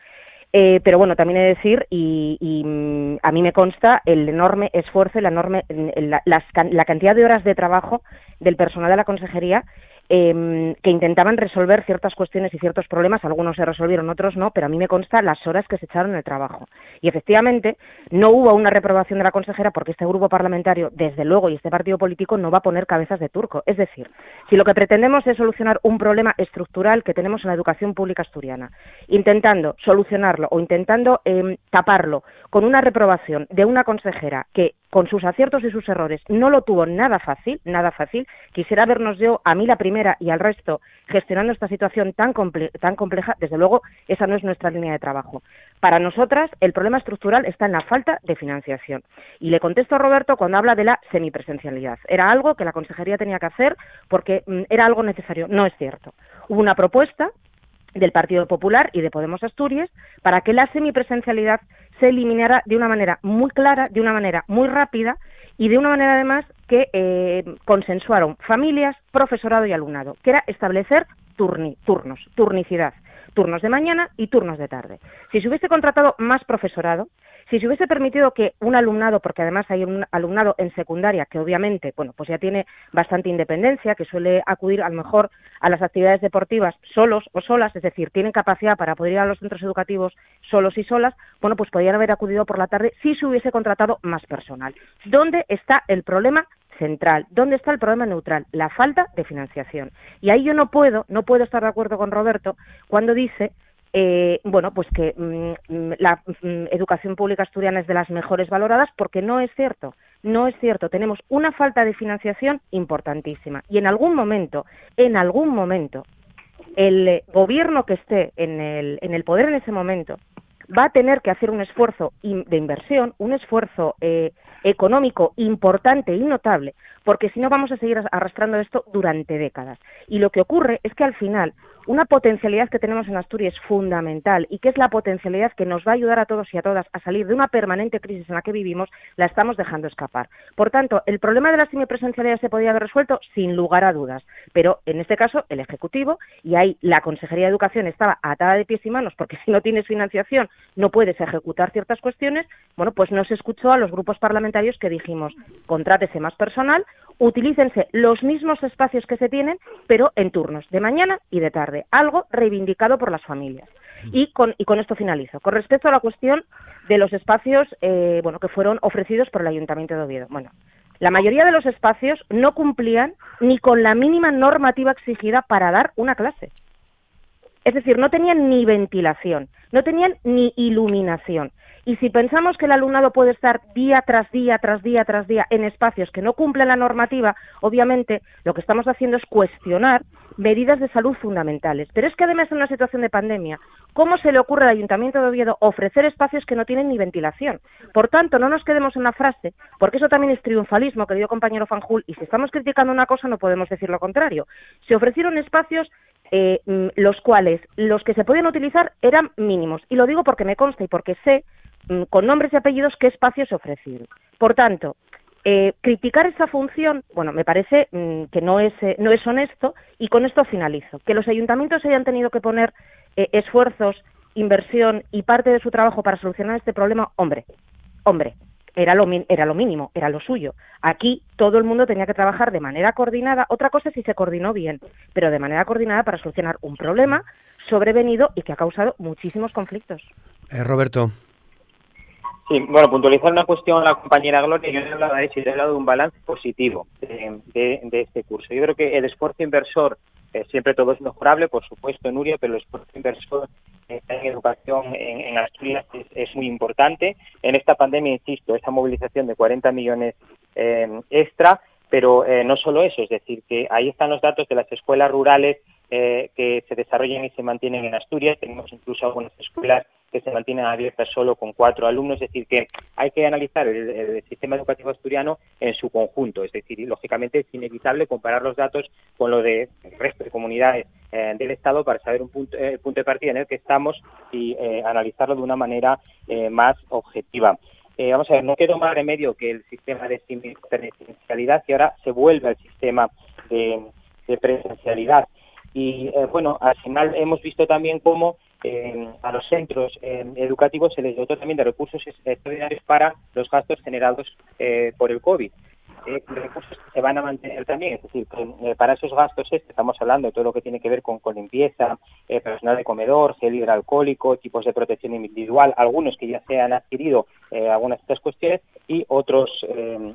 Eh, pero bueno, también he de decir, y, mm, a mí me consta el enorme esfuerzo y la enorme la, la, cantidad de horas de trabajo del personal de la consejería eh, que intentaban resolver ciertas cuestiones y ciertos problemas, algunos se resolvieron, otros no, pero a mí me consta las horas que se echaron el trabajo. Y efectivamente no hubo una reprobación de la consejera porque este grupo parlamentario, desde luego, y este partido político no va a poner cabezas de turco. Es decir, si lo que pretendemos es solucionar un problema estructural que tenemos en la educación pública asturiana, intentando solucionarlo o intentando eh, taparlo con una reprobación de una consejera que con sus aciertos y sus errores, no lo tuvo nada fácil, nada fácil. Quisiera vernos yo, a mí la primera y al resto, gestionando esta situación tan, tan compleja. Desde luego, esa no es nuestra línea de trabajo. Para nosotras, el problema estructural está en la falta de financiación. Y le contesto a Roberto cuando habla de la semipresencialidad. Era algo que la consejería tenía que hacer porque mm, era algo necesario. No es cierto. Hubo una propuesta del Partido Popular y de Podemos Asturias para que la semipresencialidad se eliminara de una manera muy clara, de una manera muy rápida y de una manera además que eh, consensuaron familias, profesorado y alumnado, que era establecer turnos, turnicidad, turnos de mañana y turnos de tarde. Si se hubiese contratado más profesorado, si se hubiese permitido que un alumnado, porque además hay un alumnado en secundaria que obviamente, bueno, pues ya tiene bastante independencia, que suele acudir a lo mejor a las actividades deportivas solos o solas, es decir, tienen capacidad para poder ir a los centros educativos solos y solas, bueno, pues podrían haber acudido por la tarde si se hubiese contratado más personal. ¿Dónde está el problema? Central. ¿Dónde está el problema neutral? La falta de financiación. Y ahí yo no puedo, no puedo estar de acuerdo con Roberto cuando dice eh, bueno, pues que mm, mm, la mm, educación pública asturiana es de las mejores valoradas porque no es cierto. No es cierto. Tenemos una falta de financiación importantísima. Y en algún momento, en algún momento, el eh, gobierno que esté en el, en el poder en ese momento va a tener que hacer un esfuerzo de inversión, un esfuerzo eh, económico importante y notable, porque si no vamos a seguir arrastrando esto durante décadas. Y lo que ocurre es que al final una potencialidad que tenemos en Asturias fundamental y que es la potencialidad que nos va a ayudar a todos y a todas a salir de una permanente crisis en la que vivimos, la estamos dejando escapar. Por tanto, el problema de la semipresencialidad se podía haber resuelto sin lugar a dudas, pero en este caso el Ejecutivo y ahí la Consejería de Educación estaba atada de pies y manos porque si no tienes financiación no puedes ejecutar ciertas cuestiones, bueno, pues no se escuchó a los grupos parlamentarios que dijimos contrátese más personal, utilícense los mismos espacios que se tienen, pero en turnos, de mañana y de tarde algo reivindicado por las familias. Y con, y con esto finalizo. Con respecto a la cuestión de los espacios eh, bueno, que fueron ofrecidos por el Ayuntamiento de Oviedo. Bueno, la mayoría de los espacios no cumplían ni con la mínima normativa exigida para dar una clase. Es decir, no tenían ni ventilación, no tenían ni iluminación. Y si pensamos que el alumnado puede estar día tras día, tras día, tras día en espacios que no cumplen la normativa, obviamente lo que estamos haciendo es cuestionar medidas de salud fundamentales. Pero es que además en una situación de pandemia, ¿cómo se le ocurre al Ayuntamiento de Oviedo ofrecer espacios que no tienen ni ventilación? Por tanto, no nos quedemos en una frase, porque eso también es triunfalismo, querido compañero Fanjul, y si estamos criticando una cosa no podemos decir lo contrario. Se ofrecieron espacios eh, mm, los cuales los que se podían utilizar eran mínimos. Y lo digo porque me consta y porque sé Mm, con nombres y apellidos qué espacios ofrecieron. Por tanto, eh, criticar esa función, bueno, me parece mm, que no es, eh, no es honesto y con esto finalizo. Que los ayuntamientos hayan tenido que poner eh, esfuerzos, inversión y parte de su trabajo para solucionar este problema, hombre, hombre, era lo, era lo mínimo, era lo suyo. Aquí todo el mundo tenía que trabajar de manera coordinada. Otra cosa es si se coordinó bien, pero de manera coordinada para solucionar un problema sobrevenido y que ha causado muchísimos conflictos. Roberto. Sí, bueno, puntualizar una cuestión a la compañera Gloria, yo he hablado de eso, he hablado de un balance positivo de, este curso. Yo creo que el esfuerzo inversor, eh, siempre todo es mejorable, por supuesto, Nuria, pero el esfuerzo inversor en educación en, Asturias es, muy importante. En esta pandemia, insisto, esa movilización de 40 millones eh, extra, pero eh, no solo eso, es decir, que ahí están los datos de las escuelas rurales que se desarrollan y se mantienen en Asturias. Tenemos incluso algunas escuelas que se mantienen abiertas solo con cuatro alumnos, es decir, que hay que analizar el, sistema educativo asturiano en su conjunto, es decir, lógicamente es inevitable comparar los datos con lo de resto de comunidades eh, del Estado para saber un punto, el punto de partida en el que estamos y eh, analizarlo de una manera eh, más objetiva. vamos a ver, no quedó más remedio que el sistema de presencialidad y ahora se vuelve al sistema de, de presencialidad. Y bueno, al final hemos visto también cómo a los centros educativos se les dotó también de recursos extraordinarios para los gastos generados eh, por el COVID. Eh, recursos que se van a mantener también, es decir, eh, para esos gastos estamos hablando de todo lo que tiene que ver con, con limpieza, eh, personal de comedor, gel hidroalcohólico, equipos de protección individual, algunos que ya se han adquirido algunas de estas cuestiones y otros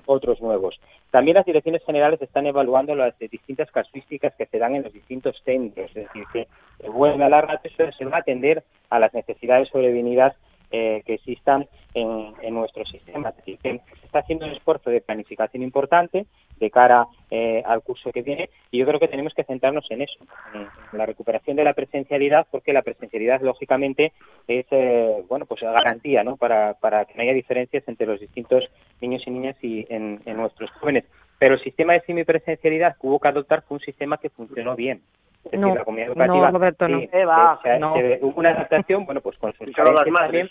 otros nuevos. También las direcciones generales están evaluando las distintas casuísticas que se dan en los distintos centros, es decir, que vuelve a la ratio se va a atender a las necesidades sobrevenidas eh, que existan en, nuestro sistema. Decir, que está haciendo un esfuerzo de planificación importante de cara eh, al curso que viene y yo creo que tenemos que centrarnos en eso, en la recuperación de la presencialidad, porque la presencialidad lógicamente es eh, bueno pues garantía ¿no? para, para que no haya diferencias entre los distintos niños y niñas y en, nuestros jóvenes. Pero el sistema de semipresencialidad que hubo que adoptar fue un sistema que funcionó bien. Es no, decir, la comunidad educativa, no, Roberto, no. hubo una adaptación, bueno, pues con sus también,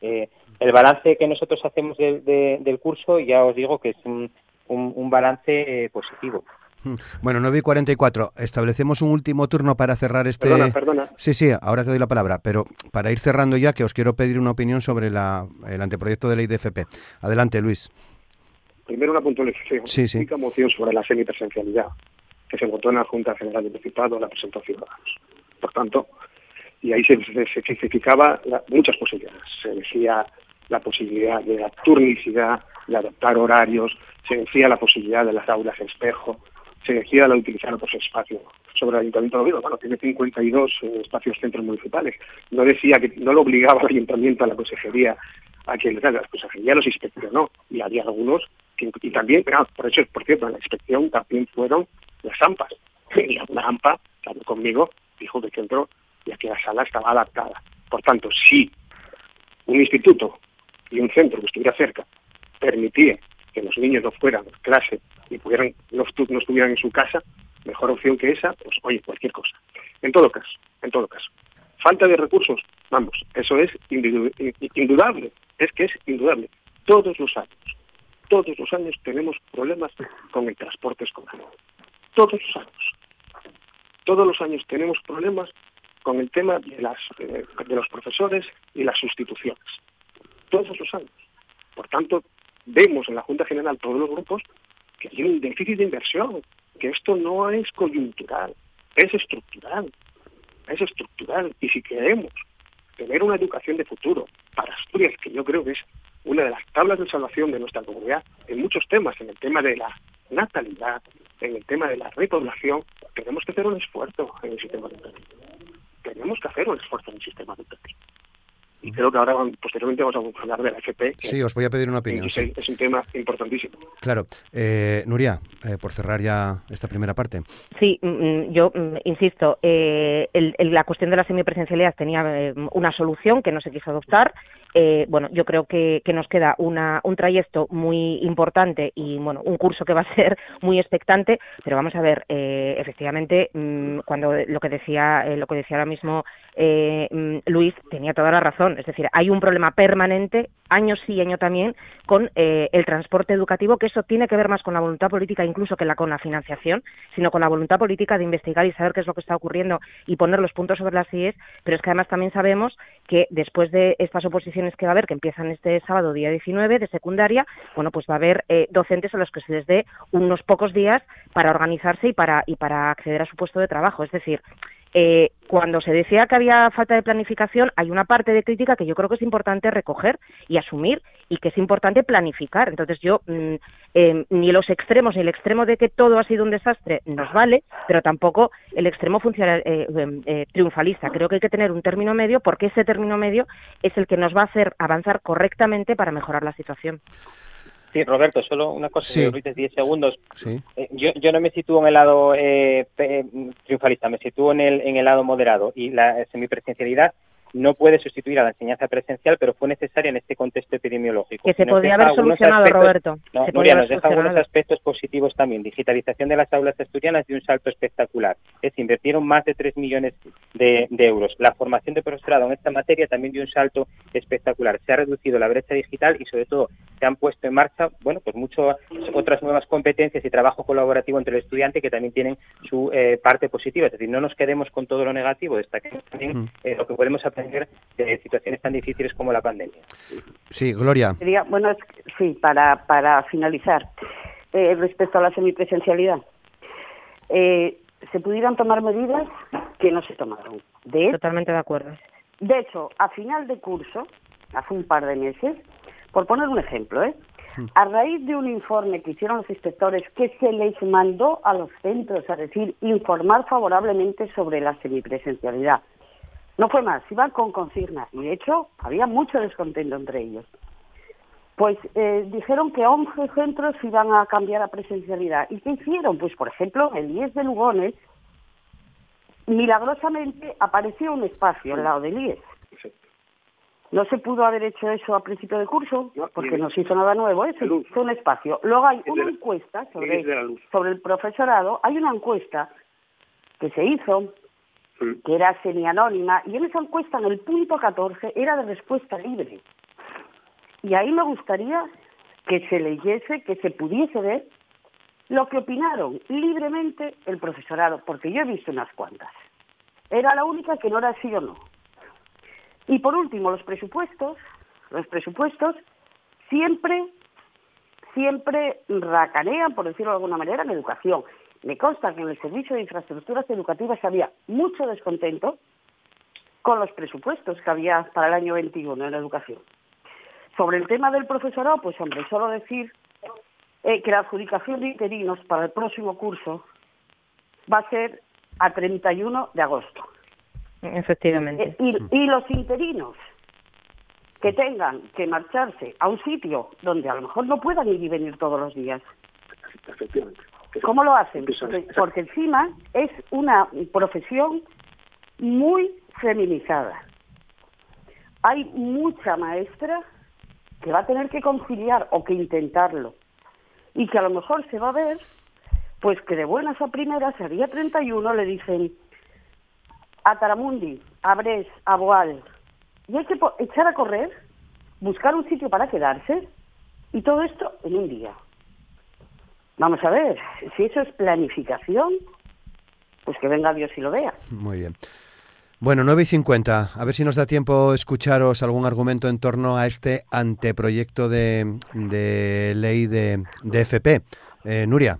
eh, el balance que nosotros hacemos del curso, ya os digo que es un, un, balance eh, positivo. Hmm. Bueno, 9 y 44. Establecemos un último turno para cerrar este. Perdona, perdona. Sí, sí, ahora te doy la palabra, pero para ir cerrando ya, que os quiero pedir una opinión sobre la, el anteproyecto de ley de FP. Adelante, Luis. Primero una puntualización. Sí, sí. moción sobre la semipresencialidad, que se votó en la Junta General de Principado, la presentó Ciudadanos. Por tanto, y ahí se, se, muchas posibilidades. Se decía la posibilidad de la turnicidad, de adoptar horarios, se decía la posibilidad de las aulas espejo, se decía la de utilizar otros espacios. Sobre el Ayuntamiento de Oviedo, bueno, tiene 52 eh, espacios centros municipales. No decía que no lo obligaba al Ayuntamiento, a la Consejería, a que la Consejería los inspeccionó y había algunos que, y también, por eso, por cierto, en la inspección también fueron las AMPAs. Y una AMPA, habló conmigo, dijo que centro ya que la sala estaba adaptada. Por tanto, si un instituto y un centro que estuviera cerca permitía que los niños no fueran clase y pudieran, no, estuvieran en su casa, mejor opción que esa, pues oye, cualquier cosa. En todo caso, en todo caso. Falta de recursos, vamos, eso es indudable, es que es indudable. Todos los años, todos los años tenemos problemas con el transporte escolar. Todos los años. Todos los años tenemos problemas con el tema de, eh, los profesores y las sustituciones. Todos los años. Por tanto, vemos en la Junta General todos los grupos que tienen déficit de inversión, que esto no es coyuntural, es estructural, es estructural. Y si queremos tener una educación de futuro para Asturias, que yo creo que es una de las tablas de salvación de nuestra comunidad en muchos temas, en el tema de la natalidad, en el tema de la repoblación, tenemos que hacer un esfuerzo en el sistema educativo. Tenemos que hacer un esfuerzo en el sistema educativo. Y creo que ahora posteriormente vamos a hablar de la FP. Sí, os voy a pedir una opinión. Es un tema importantísimo. Claro. Eh, Nuria, eh, por cerrar ya esta primera parte. Sí, mm, mm, yo mm, insisto, eh, la cuestión de la semipresencialidad tenía eh, una solución que no se quiso adoptar. Eh, bueno, yo creo que, que nos queda una, un trayecto muy importante y bueno, un curso que va a ser muy expectante, pero vamos a ver, eh, efectivamente, cuando lo que decía, lo que decía ahora mismo Luis tenía toda la razón es decir, hay un problema permanente, año sí, año también, con eh, el transporte educativo, que eso tiene que ver más con la voluntad política incluso que la, con la financiación, sino con la voluntad política de investigar y saber qué es lo que está ocurriendo y poner los puntos sobre las IES, pero es que además también sabemos que después de estas oposiciones que va a haber, que empiezan este sábado, día 19, de secundaria, bueno, pues va a haber eh, docentes a los que se les dé unos pocos días para organizarse y para, y para acceder a su puesto de trabajo. Es decir, eh, cuando se decía que había falta de planificación, hay una parte de crítica que yo creo que es importante recoger y asumir y que es importante planificar. Entonces yo mm, eh, ni los extremos ni el extremo de que todo ha sido un desastre nos vale, pero tampoco el extremo funcional, eh, eh, triunfalista. Creo que hay que tener un término medio porque ese término medio es el que nos va a hacer avanzar correctamente para mejorar la situación. Sí, Roberto, solo una cosa, sí. 10 segundos. Eh, yo, yo no me sitúo en el lado eh, triunfalista, me sitúo en el, en el lado moderado y la semipresencialidad no puede sustituir a la enseñanza presencial, pero fue necesaria en este contexto epidemiológico. Que se podría haber solucionado, Roberto. No, Nuria, nos deja algunos aspectos positivos también. Digitalización de las aulas asturianas de un salto espectacular. Es invirtieron más de 3 millones de, euros. La formación de profesorado en esta materia también dio un salto espectacular. Se ha reducido la brecha digital y, sobre todo, se han puesto en marcha, bueno, pues muchas otras nuevas competencias y trabajo colaborativo entre el estudiante que también tienen su eh, parte positiva. Es decir, no nos quedemos con todo lo negativo, destaquemos también mm. eh, lo que podemos aprender de situaciones tan difíciles como la pandemia. Sí, Gloria. bueno, sí, para, para finalizar, eh, respecto a la semipresencialidad, eh, se pudieran tomar medidas que no se tomaron. De Totalmente de acuerdo. De hecho, a final de curso, hace un par de meses, por poner un ejemplo, ¿eh? Hmm. A raíz de un informe que hicieron los inspectores que se les mandó a los centros, a decir, informar favorablemente sobre la semipresencialidad, no fue más, iban con consignas y de hecho había mucho descontento entre ellos. Pues eh, dijeron que 11 centros iban a cambiar a presencialidad. ¿Y qué hicieron? Pues por ejemplo, el IES de Lugones, milagrosamente apareció un espacio al lado del IES. No se pudo haber hecho eso a principio de curso, porque no se hizo nada nuevo, eso fue un espacio. Luego hay una encuesta sobre, sobre el profesorado, hay una encuesta que se hizo que era semi-anónima, y en esa encuesta, en el punto 14, era de respuesta libre. Y ahí me gustaría que se leyese, que se pudiese ver lo que opinaron libremente el profesorado, porque yo he visto unas cuantas. Era la única que no era sí o no. Y por último, los presupuestos, los presupuestos siempre, siempre racanean, por decirlo de alguna manera, en educación. Me consta que en el Servicio de Infraestructuras Educativas había mucho descontento con los presupuestos que había para el año 21 en la educación. Sobre el tema del profesorado, pues hombre, solo decir eh, que la adjudicación de interinos para el próximo curso va a ser a 31 de agosto. Efectivamente. Eh, y, los interinos que tengan que marcharse a un sitio donde a lo mejor no puedan ir y venir todos los días. Efectivamente. ¿Cómo lo hacen? Porque, encima es una profesión muy feminizada. Hay mucha maestra que va a tener que conciliar o que intentarlo. Y que a lo mejor se va a ver, pues que de buenas a primeras, a día 31 le dicen a Taramundi, a Bres, a Boal, y hay que echar a correr, buscar un sitio para quedarse, y todo esto en un día. Vamos a ver, si eso es planificación, pues que venga Dios y lo vea. Muy bien. Bueno, 9 y 50. A ver si nos da tiempo escucharos algún argumento en torno a este anteproyecto de, ley de, FP. Eh, Nuria.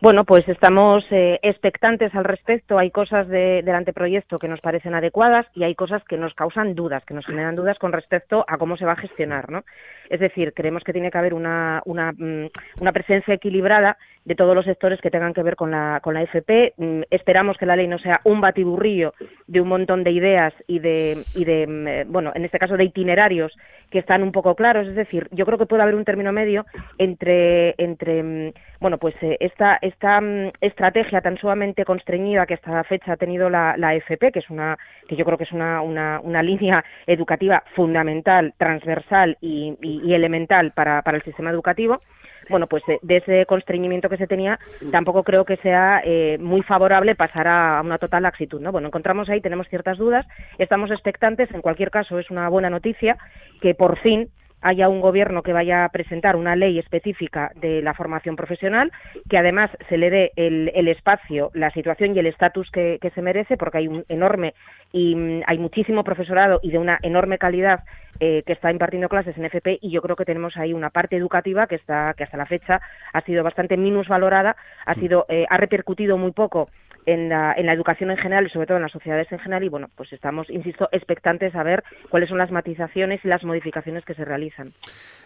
Bueno, pues estamos eh, expectantes al respecto. Hay cosas del anteproyecto que nos parecen adecuadas y hay cosas que nos causan dudas, que nos generan dudas con respecto a cómo se va a gestionar, ¿no? Es decir, creemos que tiene que haber una, mm, una presencia equilibrada de todos los sectores que tengan que ver con la, con la FP. Mm, esperamos que la ley no sea un batiburrillo de un montón de ideas y de, y de mm, eh, bueno, en este caso de itinerarios que están un poco claros. Es decir, yo creo que puede haber un término medio entre, entre bueno, pues eh, esta, esta estrategia tan sumamente constreñida que hasta la fecha ha tenido la, la FP, que es una, que yo creo que es una, una, una línea educativa fundamental, transversal y, y elemental para, para el sistema educativo bueno, pues de, ese constreñimiento que se tenía, tampoco creo que sea eh, muy favorable pasar a, una total laxitud, ¿no? Bueno, encontramos ahí, tenemos ciertas dudas, estamos expectantes, en cualquier caso es una buena noticia que por fin haya un gobierno que vaya a presentar una ley específica de la formación profesional, que además se le dé el, espacio, la situación y el estatus que, se merece, porque hay un enorme y mm, hay muchísimo profesorado y de una enorme calidad eh, que está impartiendo clases en FP y yo creo que tenemos ahí una parte educativa que está que hasta la fecha ha sido bastante minusvalorada, ha sido eh, ha repercutido muy poco en la, en la educación en general y sobre todo en las sociedades en general y bueno, pues estamos, insisto, expectantes a ver cuáles son las matizaciones y las modificaciones que se realizan.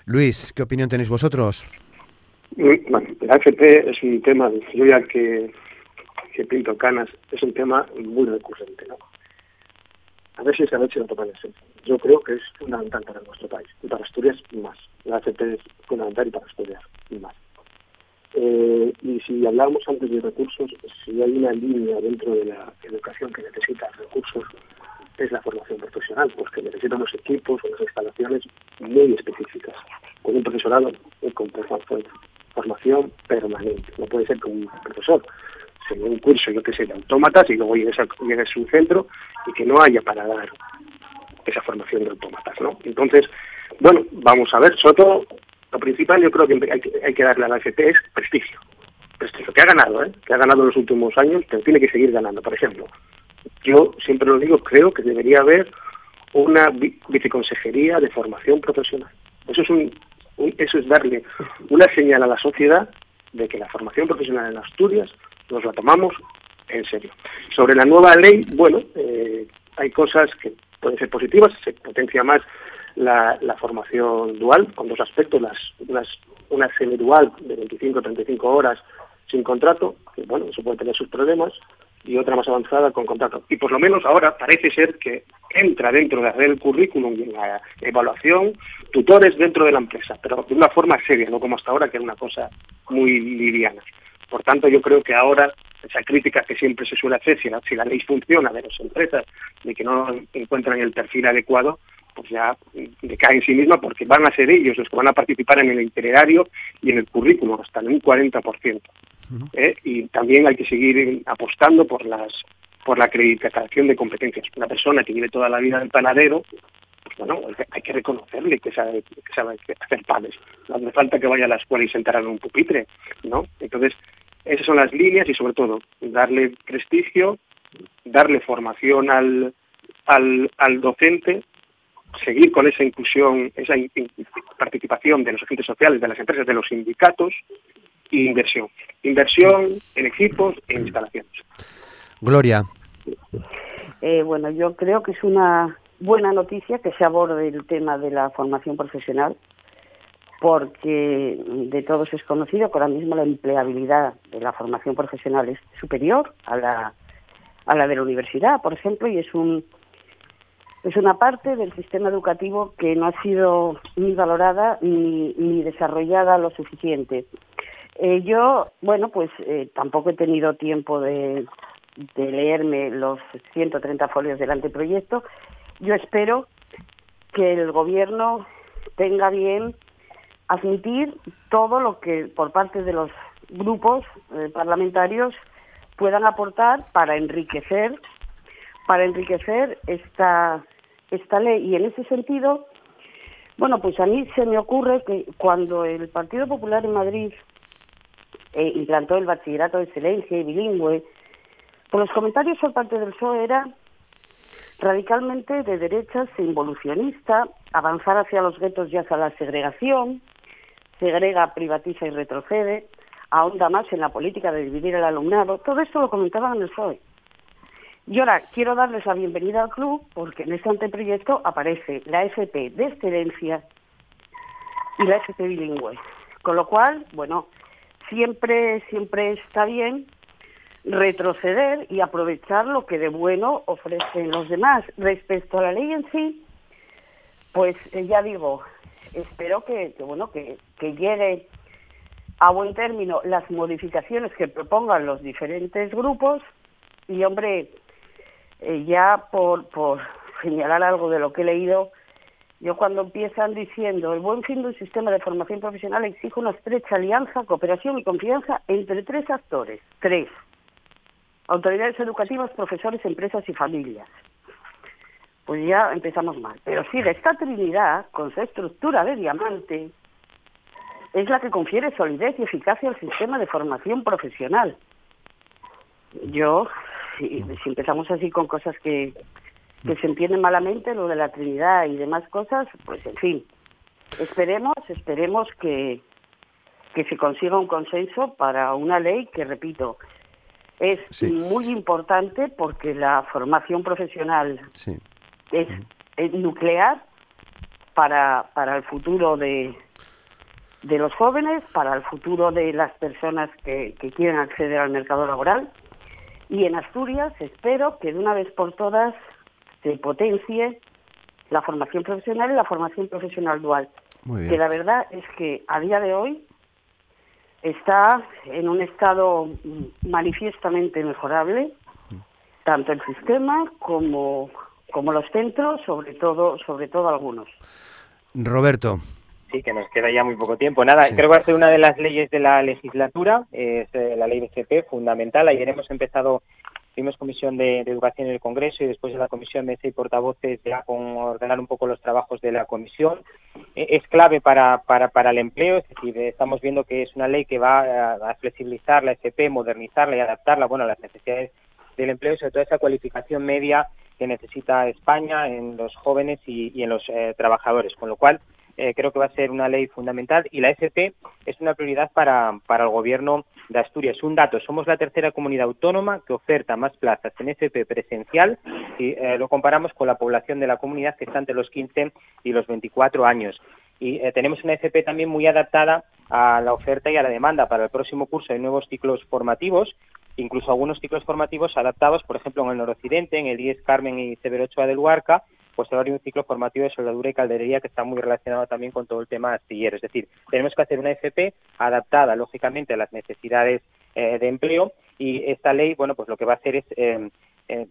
Luis, ¿qué opinión tenéis vosotros? Bueno, la AFP es un tema, yo ya que, que pinto canas, es un tema muy recurrente, ¿no? A ver si esa noche lo toman en serio. Yo creo que es fundamental para nuestro país y para Asturias más. La AFP es fundamental y para Asturias más. Eh, y si hablábamos antes de recursos, si hay una línea dentro de la educación que necesita recursos, es la formación profesional, porque necesita unos equipos, unas instalaciones muy específicas, con un profesorado con formación permanente. No puede ser que un profesor se un curso, yo que sé, de autómatas y luego llegue a, su centro y que no haya para dar esa formación de autómatas, ¿no? Entonces, bueno, vamos a ver, sobre todo lo principal yo creo que hay, que darle a la FP es prestigio. Prestigio, que ha ganado, ¿eh? que ha ganado en los últimos años, pero tiene que seguir ganando. Por ejemplo, yo siempre lo digo, creo que debería haber una viceconsejería de formación profesional. Eso es, un, eso es darle una señal a la sociedad de que la formación profesional en Asturias nos la tomamos en serio. Sobre la nueva ley, bueno, eh, hay cosas que pueden ser positivas, se potencia más la, formación dual, con dos aspectos, las, unas, una semidual de 25 o 35 horas sin contrato, que bueno, eso puede tener sus problemas, y otra más avanzada con contrato. Y por lo menos ahora parece ser que entra dentro del currículum y la evaluación tutores dentro de la empresa, pero de una forma seria, no como hasta ahora, que era una cosa muy liviana. Por tanto, yo creo que ahora esa crítica que siempre se suele hacer, si la, si la ley funciona de las empresas, de que no encuentran el perfil adecuado, pues ya decae en sí misma porque van a ser ellos los que van a participar en el itinerario y en el currículum, hasta en un 40%. ¿eh? Y también hay que seguir apostando por las por la acreditación de competencias. Una persona que vive toda la vida en panadero, pues bueno, hay que reconocerle que sabe, que sabe hacer panes. No hace falta que vaya a la escuela y sentar en un pupitre, ¿no? Entonces, esas son las líneas y sobre todo darle prestigio, darle formación al, al, al docente seguir con esa inclusión, esa participación de los agentes sociales, de las empresas, de los sindicatos e inversión. Inversión en equipos e instalaciones. Gloria. Eh, bueno, yo creo que es una buena noticia que se aborde el tema de la formación profesional, porque de todos es conocido que ahora mismo la empleabilidad de la formación profesional es superior a la, a la de la universidad, por ejemplo, y es un es una parte del sistema educativo que no ha sido ni valorada ni, desarrollada lo suficiente. Eh, yo, bueno, pues eh, tampoco he tenido tiempo de, leerme los 130 folios del anteproyecto. Yo espero que el Gobierno tenga bien admitir todo lo que por parte de los grupos eh, parlamentarios puedan aportar para enriquecer para enriquecer esta esta ley. Y en ese sentido, bueno, pues a mí se me ocurre que cuando el Partido Popular en Madrid eh, implantó el bachillerato de excelencia y bilingüe, pues los comentarios por parte del PSOE era radicalmente de derechas e involucionista, avanzar hacia los guetos y hacia la segregación, segrega, privatiza y retrocede, ahonda más en la política de dividir el alumnado. Todo esto lo comentaban en el PSOE. Y ahora quiero darles la bienvenida al club porque en este anteproyecto aparece la FP de excelencia y la FP bilingüe. Con lo cual, bueno, siempre, siempre está bien retroceder y aprovechar lo que de bueno ofrecen los demás. Respecto a la ley en sí, pues eh, ya digo, espero que, bueno que, que llegue a buen término las modificaciones que propongan los diferentes grupos y hombre eh, ya por, por señalar algo de lo que he leído yo cuando empiezan diciendo el buen fin del sistema de formación profesional exige una estrecha alianza, cooperación y confianza entre tres actores, tres, autoridades educativas, profesores, empresas y familias. Pues ya empezamos mal. Pero sí, esta Trinidad, con su estructura de diamante, es la que confiere solidez y eficacia al sistema de formación profesional. Yo, si, empezamos así con cosas que, que se entienden malamente, lo de la Trinidad y demás cosas, pues en fin, esperemos, esperemos que, que se consiga un consenso para una ley que, repito, es muy importante porque la formación profesional es, nuclear para, para el futuro de, de los jóvenes, para el futuro de las personas que, que quieren acceder al mercado laboral. Y en Asturias espero que de una vez por todas se potencie la formación profesional y la formación profesional dual. Que la verdad es que a día de hoy está en un estado manifiestamente mejorable, tanto el sistema como, como los centros, sobre todo, sobre todo algunos. Roberto. Sí, que nos queda ya muy poco tiempo. Nada, creo que va a ser una de las leyes de la legislatura, es eh, la ley de CP, fundamental. Ayer hemos empezado Tuvimos comisión de, educación en el Congreso y después de la comisión de y portavoces ya con ordenar un poco los trabajos de la comisión. Eh, es clave para, para, para el empleo, es decir, estamos viendo que es una ley que va a, flexibilizar la FP, modernizarla y adaptarla bueno, a las necesidades del empleo y sobre todo esa cualificación media que necesita España en los jóvenes y, en los eh, trabajadores. Con lo cual, eh, creo que va a ser una ley fundamental y la FP es una prioridad para, para el gobierno de Asturias. Un dato, somos la tercera comunidad autónoma que oferta más plazas en FP presencial si eh, lo comparamos con la población de la comunidad que está entre los 15 y los 24 años. Y tenemos una FP también muy adaptada a la oferta y a la demanda para el próximo curso de nuevos ciclos formativos incluso algunos ciclos formativos adaptados, por ejemplo, en el noroccidente, en el IES Carmen y Severo Ochoa del Huarca, pues ahora hay un ciclo formativo de soldadura y calderería que está muy relacionado también con todo el tema astillero. Es decir, tenemos que hacer una FP adaptada, lógicamente, a las necesidades eh, de empleo y esta ley, bueno, pues lo que va a hacer es eh, eh,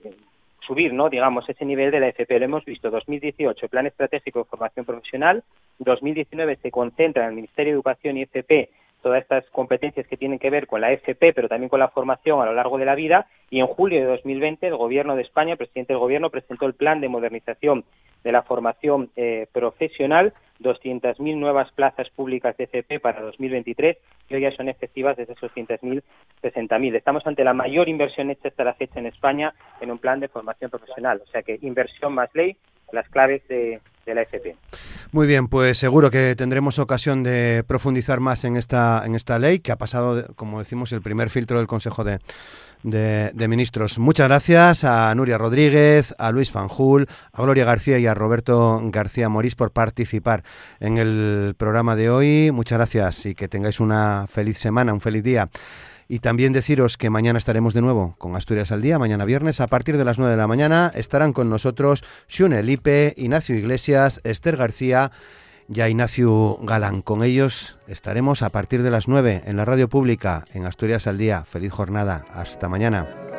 subir, ¿no? Digamos, ese nivel de la FP. Lo hemos visto, 2018, Plan Estratégico de Formación Profesional, 2019 se concentra en el Ministerio de Educación y FP todas estas competencias que tienen que ver con la FP, pero también con la formación a lo largo de la vida. Y en julio de 2020, el Gobierno de España, el presidente del Gobierno, presentó el Plan de Modernización de la Formación eh, Profesional, 200.000 nuevas plazas públicas de FP para 2023, que hoy ya son efectivas desde esos 200.000, 60.000. Estamos ante la mayor inversión hecha hasta la fecha en España en un plan de formación profesional. O sea que inversión más ley, las claves de, la FP. Muy bien, pues seguro que tendremos ocasión de profundizar más en esta, en esta ley que ha pasado, como decimos, el primer filtro del Consejo de, de, Ministros. Muchas gracias a Nuria Rodríguez, a Luis Fanjul, a Gloria García y a Roberto García Morís por participar en el programa de hoy. Muchas gracias y que tengáis una feliz semana, un feliz día. Y también deciros que mañana estaremos de nuevo con Asturias al Día, mañana viernes, a partir de las 9 de la mañana estarán con nosotros Xune Lipe, Ignacio Iglesias, Esther García y Ignacio Galán. Con ellos estaremos a partir de las 9 en la radio pública en Asturias al Día. Feliz jornada. Hasta mañana.